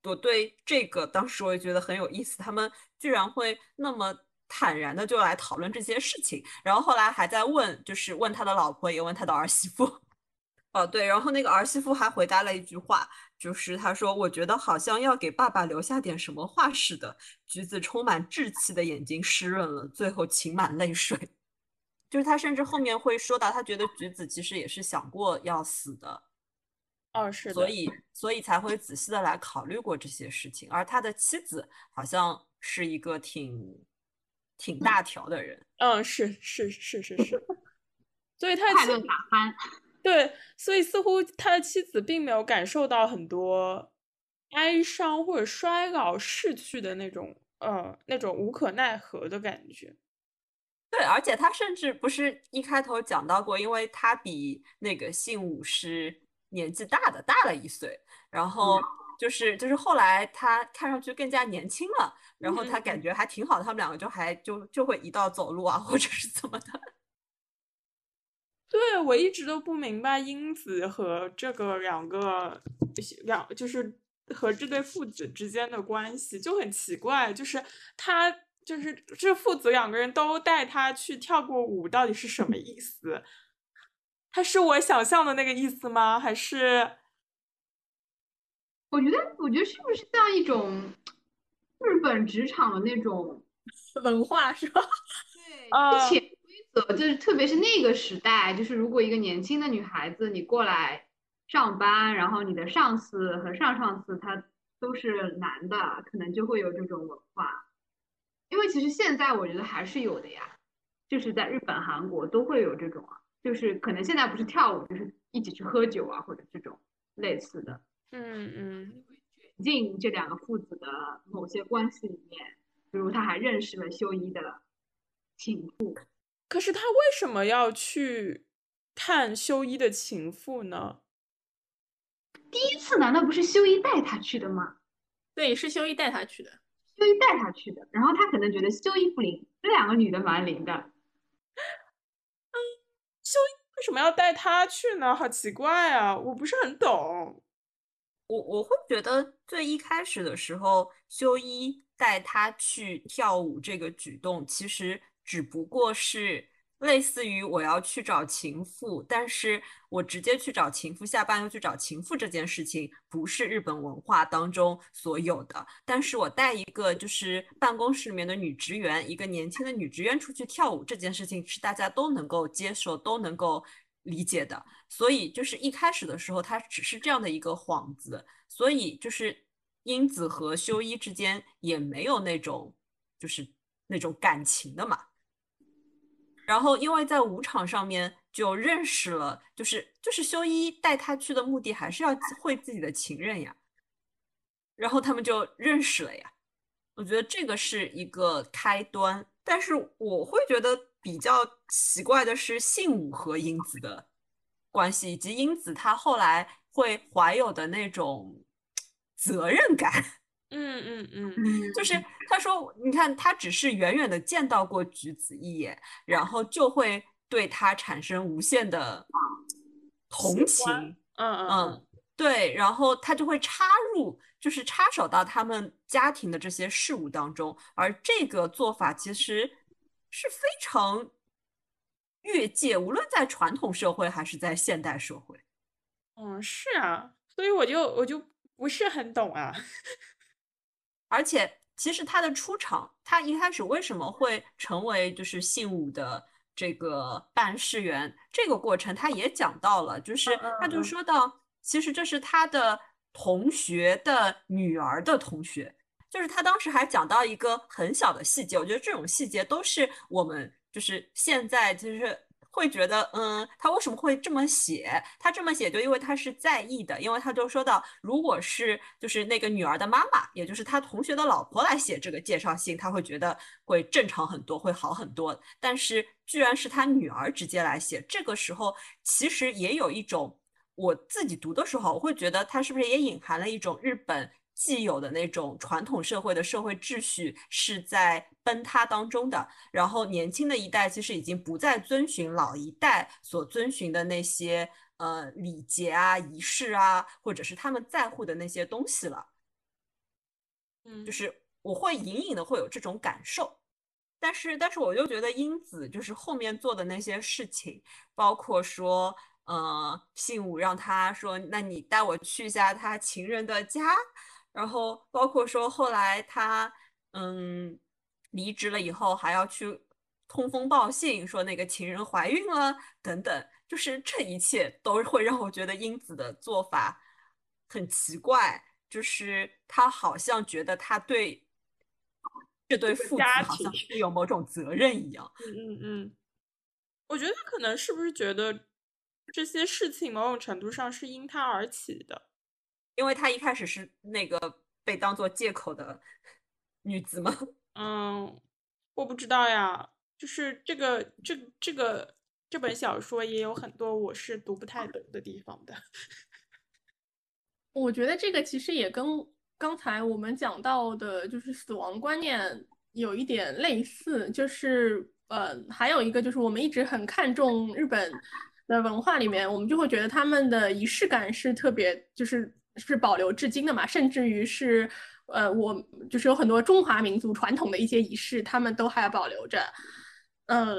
我对这个当时我也觉得很有意思，他们居然会那么坦然的就来讨论这些事情，然后后来还在问，就是问他的老婆，也问他的儿媳妇。哦，对，然后那个儿媳妇还回答了一句话，就是他说：“我觉得好像要给爸爸留下点什么话似的。”橘子充满稚气的眼睛湿润了，最后噙满泪水。就是他甚至后面会说到，他觉得橘子其实也是想过要死的。哦，是的，所以所以才会仔细的来考虑过这些事情，而他的妻子好像是一个挺挺大条的人，嗯，是是是是是，所以他快乐打翻，对，所以似乎他的妻子并没有感受到很多哀伤或者衰老逝去的那种呃那种无可奈何的感觉，对，而且他甚至不是一开头讲到过，因为他比那个信武是。年纪大的大了一岁，然后就是就是后来他看上去更加年轻了，然后他感觉还挺好，他们两个就还就就会一道走路啊，或者是怎么的。对我一直都不明白英子和这个两个两就是和这对父子之间的关系就很奇怪，就是他就是这父子两个人都带他去跳过舞，到底是什么意思？他是我想象的那个意思吗？还是？我觉得，我觉得是不是像一种日本职场的那种 文化，是吧？对，潜规则就是，特别是那个时代，就是如果一个年轻的女孩子你过来上班，然后你的上司和上上司他都是男的，可能就会有这种文化。因为其实现在我觉得还是有的呀，就是在日本、韩国都会有这种啊，就是可能现在不是跳舞，就是一起去喝酒啊，或者这种类似的。嗯嗯，卷进这两个父子的某些关系里面，比如他还认识了修一的情妇。可是他为什么要去探修一的情妇呢？第一次难道不是修一带他去的吗？对，是修一带他去的，修一带他去的。然后他可能觉得修一不灵，这两个女的蛮灵的。为什么要带他去呢？好奇怪啊，我不是很懂。我我会觉得最一开始的时候，修一带他去跳舞这个举动，其实只不过是类似于我要去找情妇，但是我直接去找情妇，下班又去找情妇这件事情，不是日本文化当中所有的。但是我带一个就是办公室里面的女职员，一个年轻的女职员出去跳舞这件事情，是大家都能够接受，都能够。理解的，所以就是一开始的时候，他只是这样的一个幌子，所以就是英子和修一之间也没有那种就是那种感情的嘛。然后因为在舞场上面就认识了，就是就是修一带他去的目的还是要会自己的情人呀，然后他们就认识了呀。我觉得这个是一个开端，但是我会觉得。比较奇怪的是，信武和英子的关系，以及英子她后来会怀有的那种 责任感。嗯嗯嗯，就是他说，你看，他只是远远的见到过橘子一眼，然后就会对他产生无限的 同情。嗯嗯，对，然后他就会插入，就是插手到他们家庭的这些事物当中，而这个做法其实。是非常越界，无论在传统社会还是在现代社会。嗯，是啊，所以我就我就不是很懂啊。而且，其实他的出场，他一开始为什么会成为就是信武的这个办事员？这个过程他也讲到了，就是他就说到，其实这是他的同学的女儿的同学。就是他当时还讲到一个很小的细节，我觉得这种细节都是我们就是现在就是会觉得，嗯，他为什么会这么写？他这么写就因为他是在意的，因为他就说到，如果是就是那个女儿的妈妈，也就是他同学的老婆来写这个介绍信，他会觉得会正常很多，会好很多。但是居然是他女儿直接来写，这个时候其实也有一种我自己读的时候，我会觉得他是不是也隐含了一种日本。既有的那种传统社会的社会秩序是在崩塌当中的，然后年轻的一代其实已经不再遵循老一代所遵循的那些呃礼节啊、仪式啊，或者是他们在乎的那些东西了。嗯，就是我会隐隐的会有这种感受，但是但是我又觉得英子就是后面做的那些事情，包括说呃信武让他说，那你带我去一下他情人的家。然后包括说后来他嗯离职了以后还要去通风报信说那个情人怀孕了等等，就是这一切都会让我觉得英子的做法很奇怪，就是他好像觉得他对这对父子好像是有某种责任一样。嗯嗯嗯，我觉得他可能是不是觉得这些事情某种程度上是因他而起的。因为她一开始是那个被当做借口的 女子吗？嗯，我不知道呀。就是这个这这个这本小说也有很多我是读不太懂的地方的。我觉得这个其实也跟刚才我们讲到的，就是死亡观念有一点类似。就是呃，还有一个就是我们一直很看重日本的文化里面，我们就会觉得他们的仪式感是特别就是。是保留至今的嘛？甚至于是呃，我就是有很多中华民族传统的一些仪式，他们都还保留着。嗯，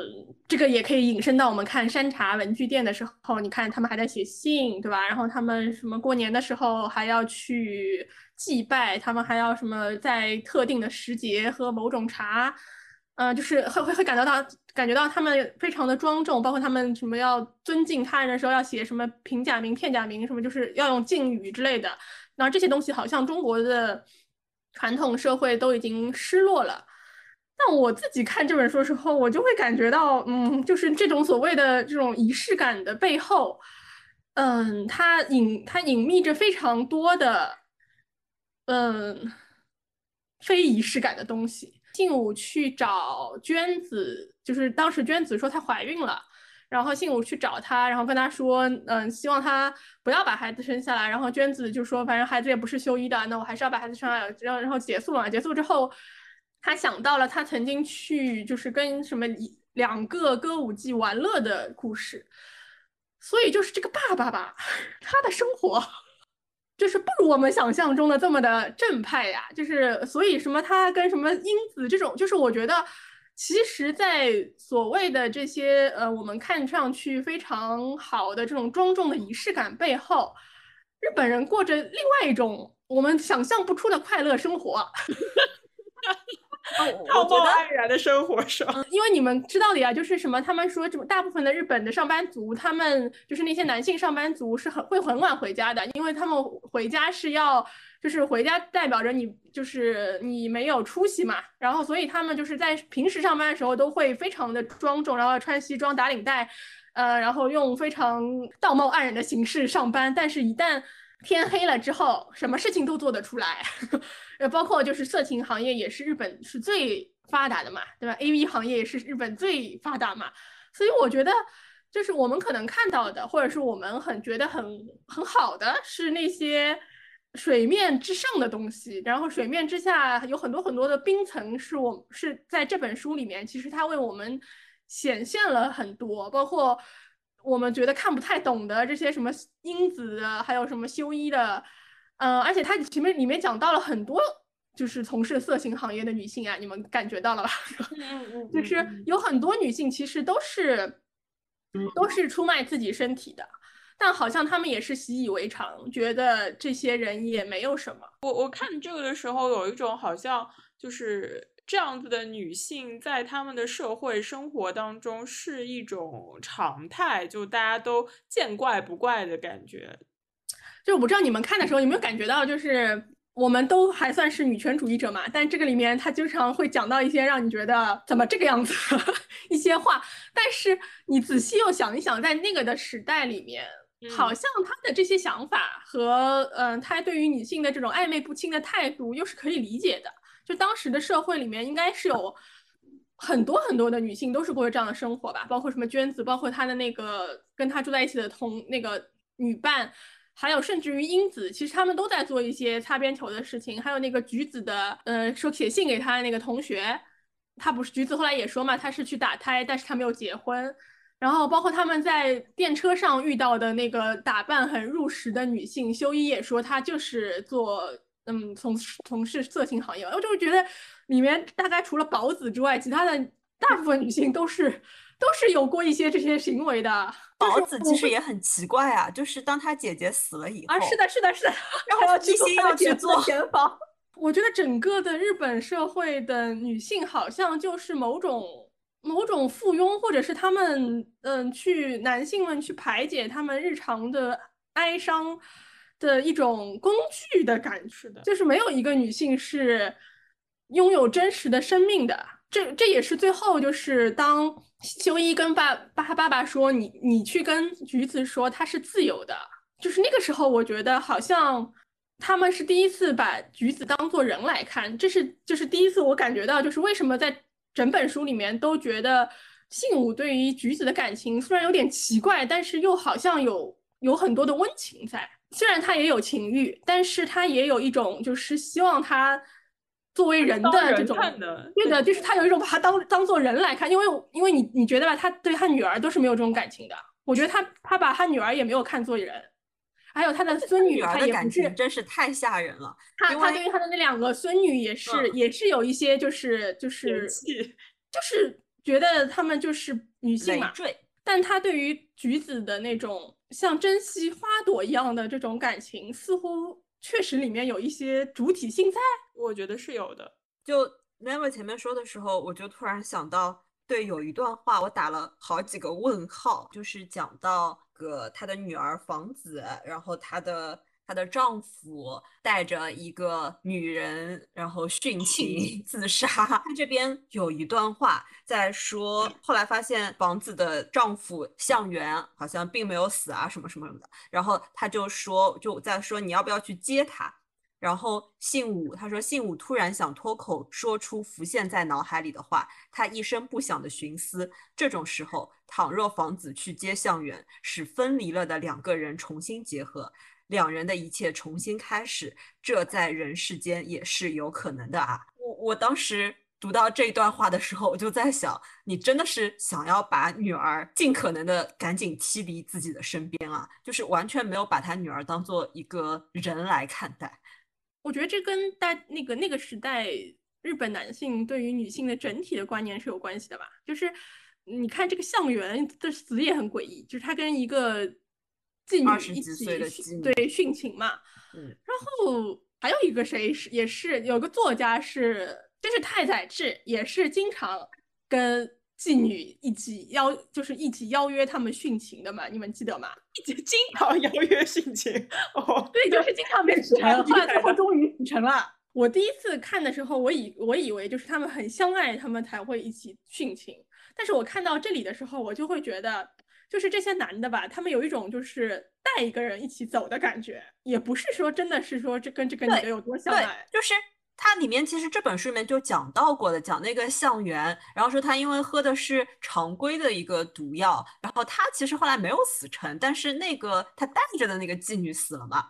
这个也可以引申到我们看山茶文具店的时候，你看他们还在写信，对吧？然后他们什么过年的时候还要去祭拜，他们还要什么在特定的时节喝某种茶，嗯，就是会会会感觉到感觉到他们非常的庄重，包括他们什么要尊敬他人的时候要写什么平假名、片假名，什么就是要用敬语之类的。那这些东西好像中国的传统社会都已经失落了。但我自己看这本书的时候，我就会感觉到，嗯，就是这种所谓的这种仪式感的背后，嗯，它隐它隐秘着非常多的，嗯，非仪式感的东西。信武去找娟子，就是当时娟子说她怀孕了，然后信武去找她，然后跟她说，嗯，希望她不要把孩子生下来。然后娟子就说，反正孩子也不是修一的，那我还是要把孩子生下来。然后然后结束了，结束之后。他想到了他曾经去就是跟什么两个歌舞伎玩乐的故事，所以就是这个爸爸吧，他的生活就是不如我们想象中的这么的正派呀。就是所以什么他跟什么英子这种，就是我觉得其实，在所谓的这些呃我们看上去非常好的这种庄重的仪式感背后，日本人过着另外一种我们想象不出的快乐生活。泡沫黯然的生活是吧？因为你们知道的呀，就是什么，他们说，这么大部分的日本的上班族，他们就是那些男性上班族是很会很晚回家的，因为他们回家是要，就是回家代表着你就是你没有出息嘛，然后所以他们就是在平时上班的时候都会非常的庄重，然后穿西装打领带，呃，然后用非常道貌岸然的形式上班，但是一旦天黑了之后，什么事情都做得出来。呃，包括就是色情行业也是日本是最发达的嘛，对吧？A V 行业也是日本最发达嘛，所以我觉得就是我们可能看到的，或者是我们很觉得很很好的，是那些水面之上的东西，然后水面之下有很多很多的冰层，是我是在这本书里面，其实它为我们显现了很多，包括我们觉得看不太懂的这些什么英子的，还有什么修一的。嗯，而且他前面里面讲到了很多，就是从事色情行业的女性啊，你们感觉到了吧？嗯嗯，就是有很多女性其实都是，都是出卖自己身体的，但好像他们也是习以为常，觉得这些人也没有什么。我我看这个的时候，有一种好像就是这样子的女性在他们的社会生活当中是一种常态，就大家都见怪不怪的感觉。就我不知道你们看的时候有没有感觉到，就是我们都还算是女权主义者嘛，但这个里面他经常会讲到一些让你觉得怎么这个样子 一些话，但是你仔细又想一想，在那个的时代里面，好像他的这些想法和嗯，他对于女性的这种暧昧不清的态度又是可以理解的。就当时的社会里面，应该是有很多很多的女性都是过着这样的生活吧，包括什么娟子，包括她的那个跟她住在一起的同那个女伴。还有甚至于英子，其实他们都在做一些擦边球的事情。还有那个橘子的，呃，说写信给她的那个同学，他不是橘子后来也说嘛，他是去打胎，但是他没有结婚。然后包括他们在电车上遇到的那个打扮很入时的女性，修一也说她就是做，嗯，从从事色情行业。我就是觉得里面大概除了宝子之外，其他的大部分女性都是。都是有过一些这些行为的。宝子其实也很奇怪啊，就是当她姐姐死了以后，啊，是的，是的，是的，然后要一心要去做填房。我觉得整个的日本社会的女性好像就是某种某种附庸，或者是他们嗯去男性们去排解他们日常的哀伤的一种工具的感觉的，就是没有一个女性是拥有真实的生命的。这这也是最后就是当。修一跟爸爸爸爸说：“你你去跟橘子说，他是自由的。”就是那个时候，我觉得好像他们是第一次把橘子当做人来看。这是就是第一次我感觉到，就是为什么在整本书里面都觉得信武对于橘子的感情虽然有点奇怪，但是又好像有有很多的温情在。虽然他也有情欲，但是他也有一种就是希望他。作为人的这种，对的，就是他有一种把他当当做人来看，因为因为你你觉得吧，他对他女儿都是没有这种感情的。我觉得他他把他女儿也没有看作人，还有他的孙女，儿他也不是的感情真是太吓人了。他他对于他的那两个孙女也是、嗯也是有一些就是就是就是觉得他们就是女性嘛，累赘，但他对于橘子的那种像珍惜花朵一样的这种感情，似乎确实里面有一些主体性在。我觉得是有的。就 Never 前面说的时候，我就突然想到，对，有一段话我打了好几个问号，就是讲到个他的女儿房子，然后他的她的丈夫带着一个女人，然后殉情 自杀。她这边有一段话在说，后来发现房子的丈夫向元好像并没有死啊，什么什么什么的，然后他就说，就在说你要不要去接他。然后信武他说，信武突然想脱口说出浮现在脑海里的话，他一声不响的寻思。这种时候，倘若房子去接向远，使分离了的两个人重新结合，两人的一切重新开始，这在人世间也是有可能的啊！我我当时读到这段话的时候，我就在想，你真的是想要把女儿尽可能的赶紧踢离自己的身边啊，就是完全没有把他女儿当做一个人来看待。我觉得这跟大那个那个时代日本男性对于女性的整体的观念是有关系的吧？就是你看这个向元的死也很诡异，就是他跟一个妓女一起对殉情嘛。嗯，然后还有一个谁是也是有个作家是就是太宰治，也是经常跟妓女一起邀就是一起邀约他们殉情的嘛，你们记得吗？一起经常邀约殉情哦，对，就是经常被死蛮成，后来最后 终于死成了。我第一次看的时候，我以我以为就是他们很相爱，他们才会一起殉情。但是我看到这里的时候，我就会觉得，就是这些男的吧，他们有一种就是带一个人一起走的感觉，也不是说真的是说这跟这个女的有多相对爱，。就是它里面其实这本书里面就讲到过的，讲那个向元，然后说他因为喝的是常规的一个毒药，然后他其实后来没有死成，但是那个他带着的那个妓女死了嘛。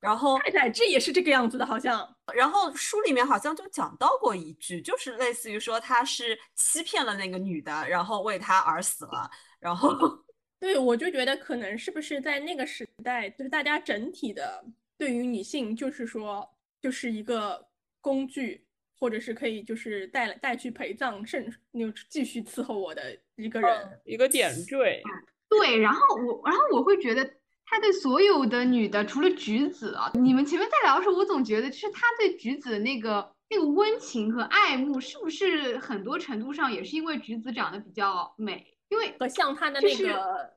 然后，太宰治也是这个样子的，好像。然后书里面好像就讲到过一句，就是类似于说他是欺骗了那个女的，然后为她而死了。然后，对，我就觉得可能是不是在那个时代，就是大家整体的对于女性，就是说，就是一个工具，或者是可以就是带来带去陪葬，甚至就继续伺候我的一个人。一个点缀。对，然后我，然后我会觉得他对所有的女的，除了橘子啊，你们前面在聊的时候，我总觉得就是他对橘子那个那个温情和爱慕，是不是很多程度上也是因为橘子长得比较美？因为和像他的那个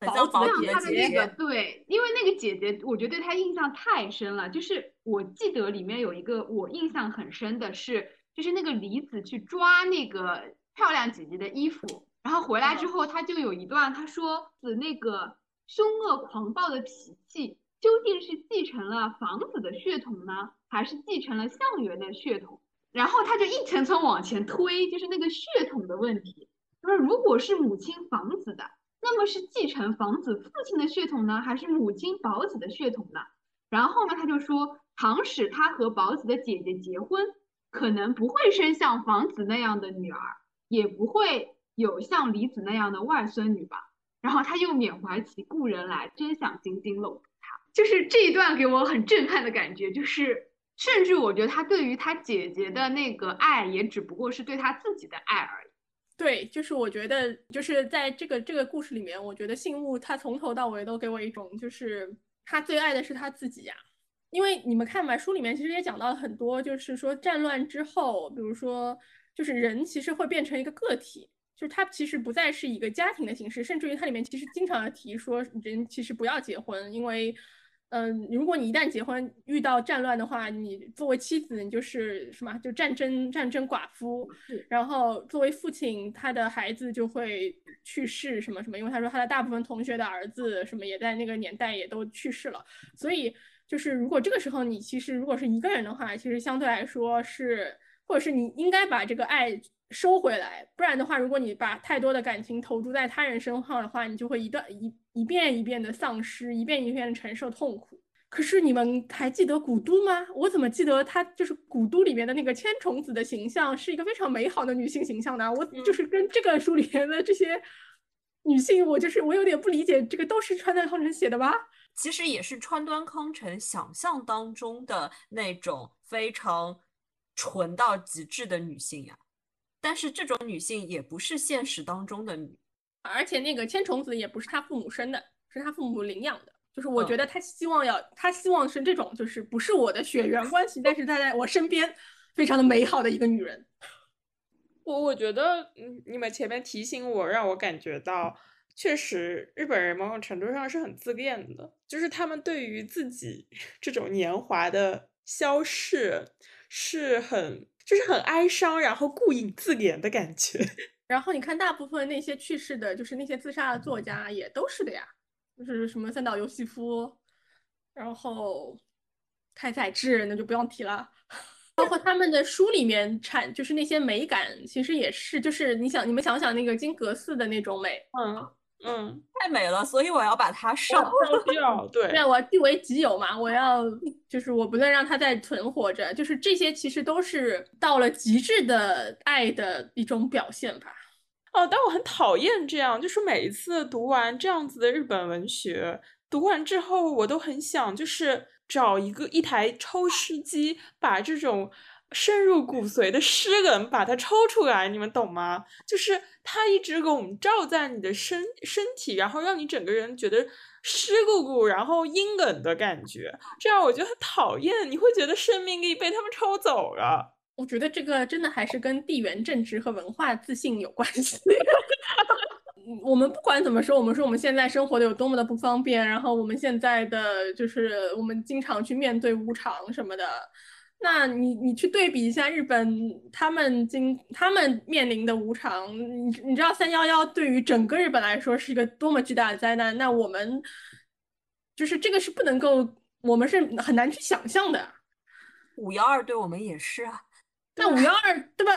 像他的那个，对，因为那个姐姐，我觉得对她印象太深了。就是我记得里面有一个我印象很深的是，就是那个李子去抓那个漂亮姐姐的衣服，然后回来之后，他就有一段他说子那个凶恶狂暴的脾气究竟是继承了房子的血统呢，还是继承了向元的血统？然后他就一层层往前推，就是那个血统的问题。他说，如果是母亲房子的。那么是继承房子父亲的血统呢，还是母亲宝子的血统呢？然后呢，他就说，倘使他和宝子的姐姐结婚，可能不会生像房子那样的女儿，也不会有像李子那样的外孙女吧。然后他又缅怀起故人来，真想紧紧搂住她。就是这一段给我很震撼的感觉，就是甚至我觉得他对于他姐姐的那个爱，也只不过是对他自己的爱而已。对，就是我觉得，就是在这个这个故事里面，我觉得信物他从头到尾都给我一种，就是他最爱的是他自己呀、因为你们看吧，书里面其实也讲到了很多，就是说战乱之后，比如说，就是人其实会变成一个个体，就是他其实不再是一个家庭的形式，甚至于它里面其实经常要提说，人其实不要结婚，因为。嗯，如果你一旦结婚遇到战乱的话，你作为妻子，你就是什么？就战争战争寡妇。然后作为父亲，他的孩子就会去世什么什么，因为他说他的大部分同学的儿子什么也在那个年代也都去世了，所以就是如果这个时候你其实如果是一个人的话，其实相对来说是，或者是你应该把这个爱收回来，不然的话，如果你把太多的感情投注在他人身上的话，你就会一段一一遍一遍的丧失，一遍一遍的承受痛苦。可是你们还记得古都吗？我怎么记得她就是古都里面的那个千重子的形象是一个非常美好的女性形象呢？我就是跟这个书里面的这些女性，我就是我有点不理解，这个都是川端康成写的吗？其实也是川端康成想象当中的那种非常纯到极致的女性呀。但是这种女性也不是现实当中的女，而且那个千重子也不是她父母生的，是她父母领养的。就是我觉得她希望要，他希望是这种，就是不是我的血缘关系，但是她在我身边非常的美好的一个女人。我我觉得，嗯，你们前面提醒我，让我感觉到，确实日本人某种程度上是很自恋的，就是他们对于自己这种年华的消逝是很，就是很哀伤，然后顾影自怜的感觉。然后你看，大部分那些去世的，就是那些自杀的作家，也都是的呀。就是什么三岛由纪夫，然后太宰治，那就不用提了。包括他们的书里面产，就是那些美感，其实也是，就是你想，你们想想那个金阁寺的那种美，嗯嗯，太美了，所以我要把它烧掉。对，对我据为己有嘛，我要就是我不能让它再存活着。就是这些其实都是到了极致的爱的一种表现吧。哦，但我很讨厌这样，就是每一次读完这样子的日本文学，读完之后，我都很想就是找一个一台抽湿机，把这种深入骨髓的湿冷把它抽出来，你们懂吗？就是它一直笼罩在你的身身体，然后让你整个人觉得湿漉漉，然后阴冷的感觉，这样我觉得很讨厌。你会觉得生命力被他们抽走了。我觉得这个真的还是跟地缘政治和文化自信有关系。我们不管怎么说，我们说我们现在生活的有多么的不方便，然后我们现在的就是我们经常去面对无常什么的。那你你去对比一下日本，他们经他们面临的无常，你你知道三幺幺对于整个日本来说是一个多么巨大的灾难？那我们就是这个是不能够，我们是很难去想象的。五幺二对我们也是啊。那五幺二对吧？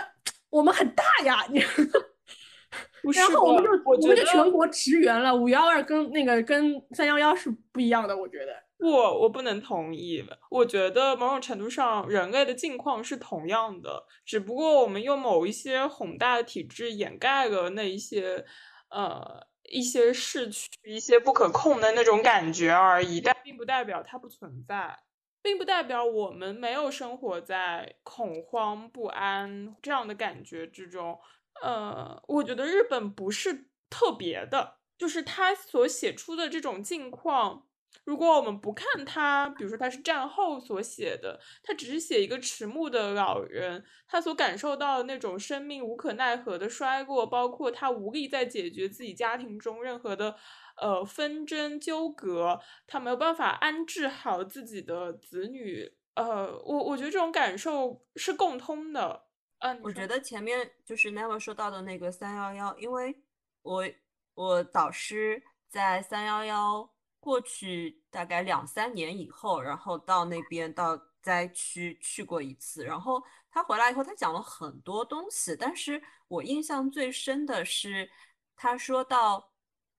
我们很大呀，你，然后我们就我们就全国驰援了。五幺二跟那个跟三幺幺是不一样的，我觉得。不，我不能同意。我觉得某种程度上，人类的境况是同样的，只不过我们用某一些宏大的体制掩盖了那一些呃一些逝去、一些不可控的那种感觉而已，但并不代表它不存在。并不代表我们没有生活在恐慌不安这样的感觉之中。呃，我觉得日本不是特别的，就是他所写出的这种境况，如果我们不看他，比如说他是战后所写的，他只是写一个迟暮的老人，他所感受到的那种生命无可奈何的衰过，包括他无力在解决自己家庭中任何的。呃，纷争纠葛，他没有办法安置好自己的子女。呃，我我觉得这种感受是共通的。嗯，我觉得前面就是 Never 说到的那个三幺幺，因为我我导师在三幺幺过去大概两三年以后，然后到那边到灾区去过一次，然后他回来以后，他讲了很多东西，但是我印象最深的是他说到。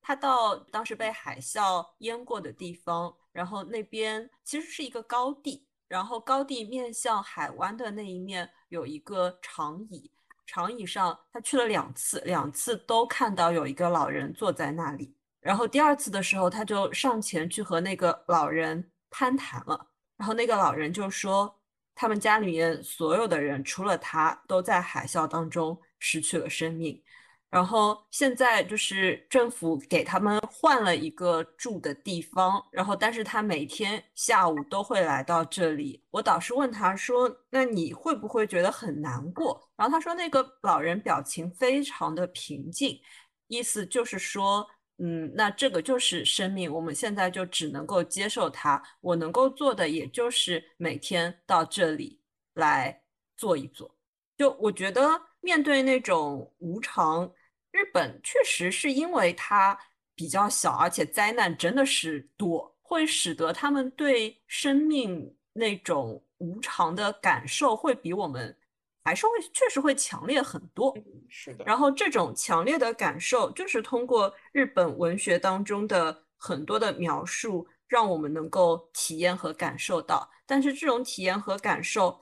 他到当时被海啸淹过的地方，然后那边其实是一个高地，然后高地面向海湾的那一面有一个长椅，长椅上他去了两次，两次都看到有一个老人坐在那里。然后第二次的时候，他就上前去和那个老人攀谈了，然后那个老人就说，他们家里面所有的人除了他都在海啸当中失去了生命。然后现在就是政府给他们换了一个住的地方，然后但是他每天下午都会来到这里。我导师问他说：“那你会不会觉得很难过？”然后他说：“那个老人表情非常的平静，意思就是说，嗯，那这个就是生命，我们现在就只能够接受它。我能够做的也就是每天到这里来坐一坐。就我觉得。”面对那种无常，日本确实是因为它比较小，而且灾难真的是多，会使得他们对生命那种无常的感受会比我们还是会确实会强烈很多。是的。然后这种强烈的感受，就是通过日本文学当中的很多的描述，让我们能够体验和感受到。但是这种体验和感受，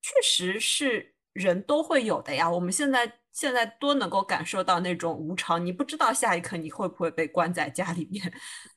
确实是。人都会有的呀。我们现在现在多能够感受到那种无常，你不知道下一刻你会不会被关在家里面，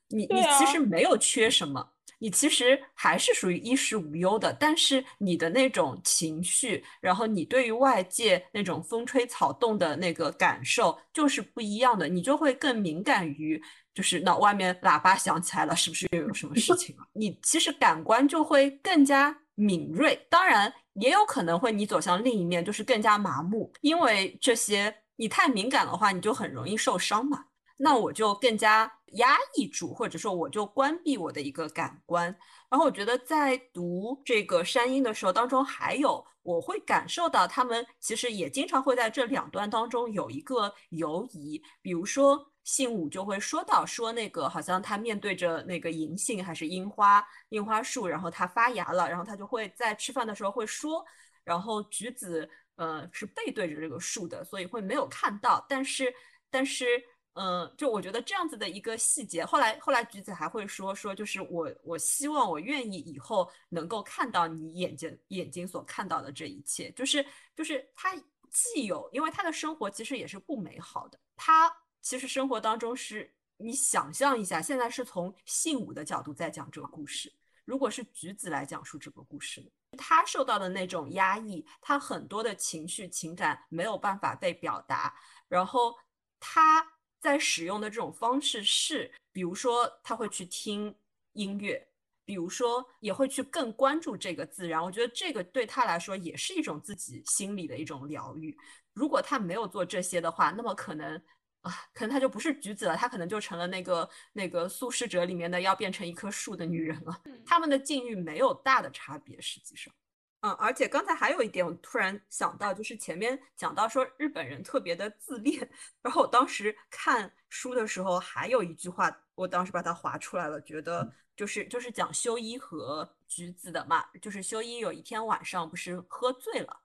你你其实没有缺什么。你其实还是属于衣食无忧的，但是你的那种情绪，然后你对于外界那种风吹草动的那个感受就是不一样的，你就会更敏感于，就是那外面喇叭响起来了，是不是又有什么事情了？你其实感官就会更加敏锐，当然也有可能会你走向另一面，就是更加麻木，因为这些你太敏感的话，你就很容易受伤嘛。那我就更加压抑住，或者说我就关闭我的一个感官。然后我觉得在读这个山鹰的时候当中，还有我会感受到他们其实也经常会在这两段当中有一个游移。比如说信武就会说到说那个好像他面对着那个银杏还是樱花樱花树，然后它发芽了，然后他就会在吃饭的时候会说，然后橘子呃是背对着这个树的，所以会没有看到，但是但是。嗯，就我觉得这样子的一个细节，后来后来橘子还会说说，就是我我希望我愿意以后能够看到你眼睛眼睛所看到的这一切，就是就是他既有，因为他的生活其实也是不美好的，他其实生活当中是你想象一下，现在是从信武的角度在讲这个故事，如果是橘子来讲述这个故事，他受到的那种压抑，他很多的情绪情感没有办法被表达，然后他。在使用的这种方式是，比如说他会去听音乐，比如说也会去更关注这个自然。我觉得这个对他来说也是一种自己心理的一种疗愈。如果他没有做这些的话，那么可能啊，可能他就不是橘子了，他可能就成了那个那个素食者里面的要变成一棵树的女人了。他们的境遇没有大的差别，实际上。嗯，而且刚才还有一点，我突然想到，就是前面讲到说日本人特别的自恋，然后我当时看书的时候，还有一句话，我当时把它划出来了，觉得就是就是讲修一和橘子的嘛，就是修一有一天晚上不是喝醉了，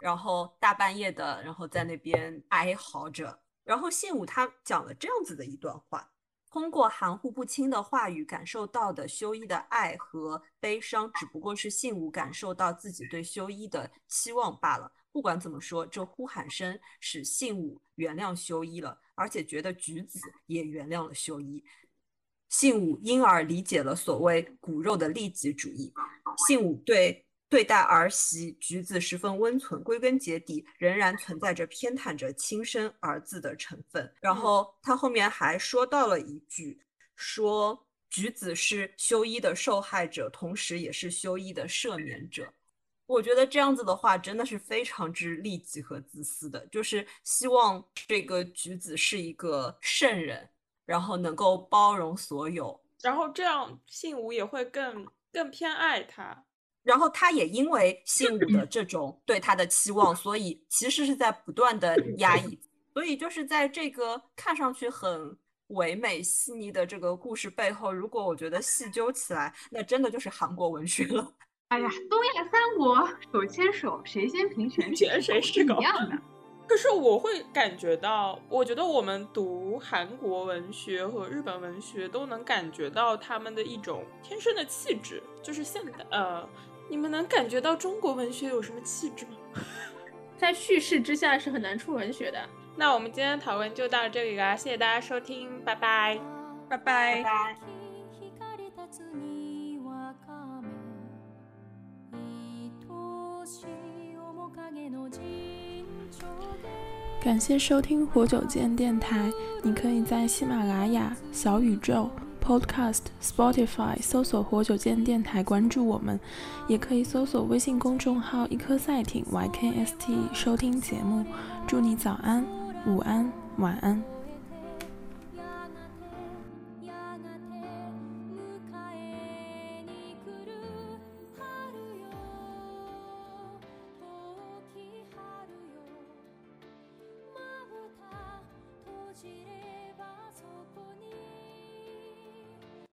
然后大半夜的，然后在那边哀嚎着，然后信武他讲了这样子的一段话。通过含糊不清的话语感受到的修一的爱和悲伤，只不过是信武感受到自己对修一的期望罢了。不管怎么说，这呼喊声使信武原谅修一了，而且觉得橘子也原谅了修一。信武因而理解了所谓骨肉的利己主义。信武对。对待儿媳橘子十分温存，归根结底仍然存在着偏袒着亲生儿子的成分。然后他后面还说到了一句，说橘子是修一的受害者，同时也是修一的赦免者。我觉得这样子的话真的是非常之利己和自私的，就是希望这个橘子是一个圣人，然后能够包容所有，然后这样信吾也会更更偏爱他。然后他也因为信武的这种对他的期望，所以其实是在不断的压抑。所以就是在这个看上去很唯美细腻的这个故事背后，如果我觉得细究起来，那真的就是韩国文学了。哎呀，东亚三国手牵手，谁先平权谁是一样的。可是我会感觉到，我觉得我们读韩国文学和日本文学都能感觉到他们的一种天生的气质，就是现代呃。你们能感觉到中国文学有什么气质吗？在叙事之下是很难出文学的。那我们今天的讨论就到这里啦，谢谢大家收听，拜拜，拜拜。感谢收听活久见电台，你可以在喜马拉雅、小宇宙。Podcast Spotify 搜索“活久见电台”，关注我们，也可以搜索微信公众号“一颗赛艇 YKST” 收听节目。祝你早安、午安、晚安。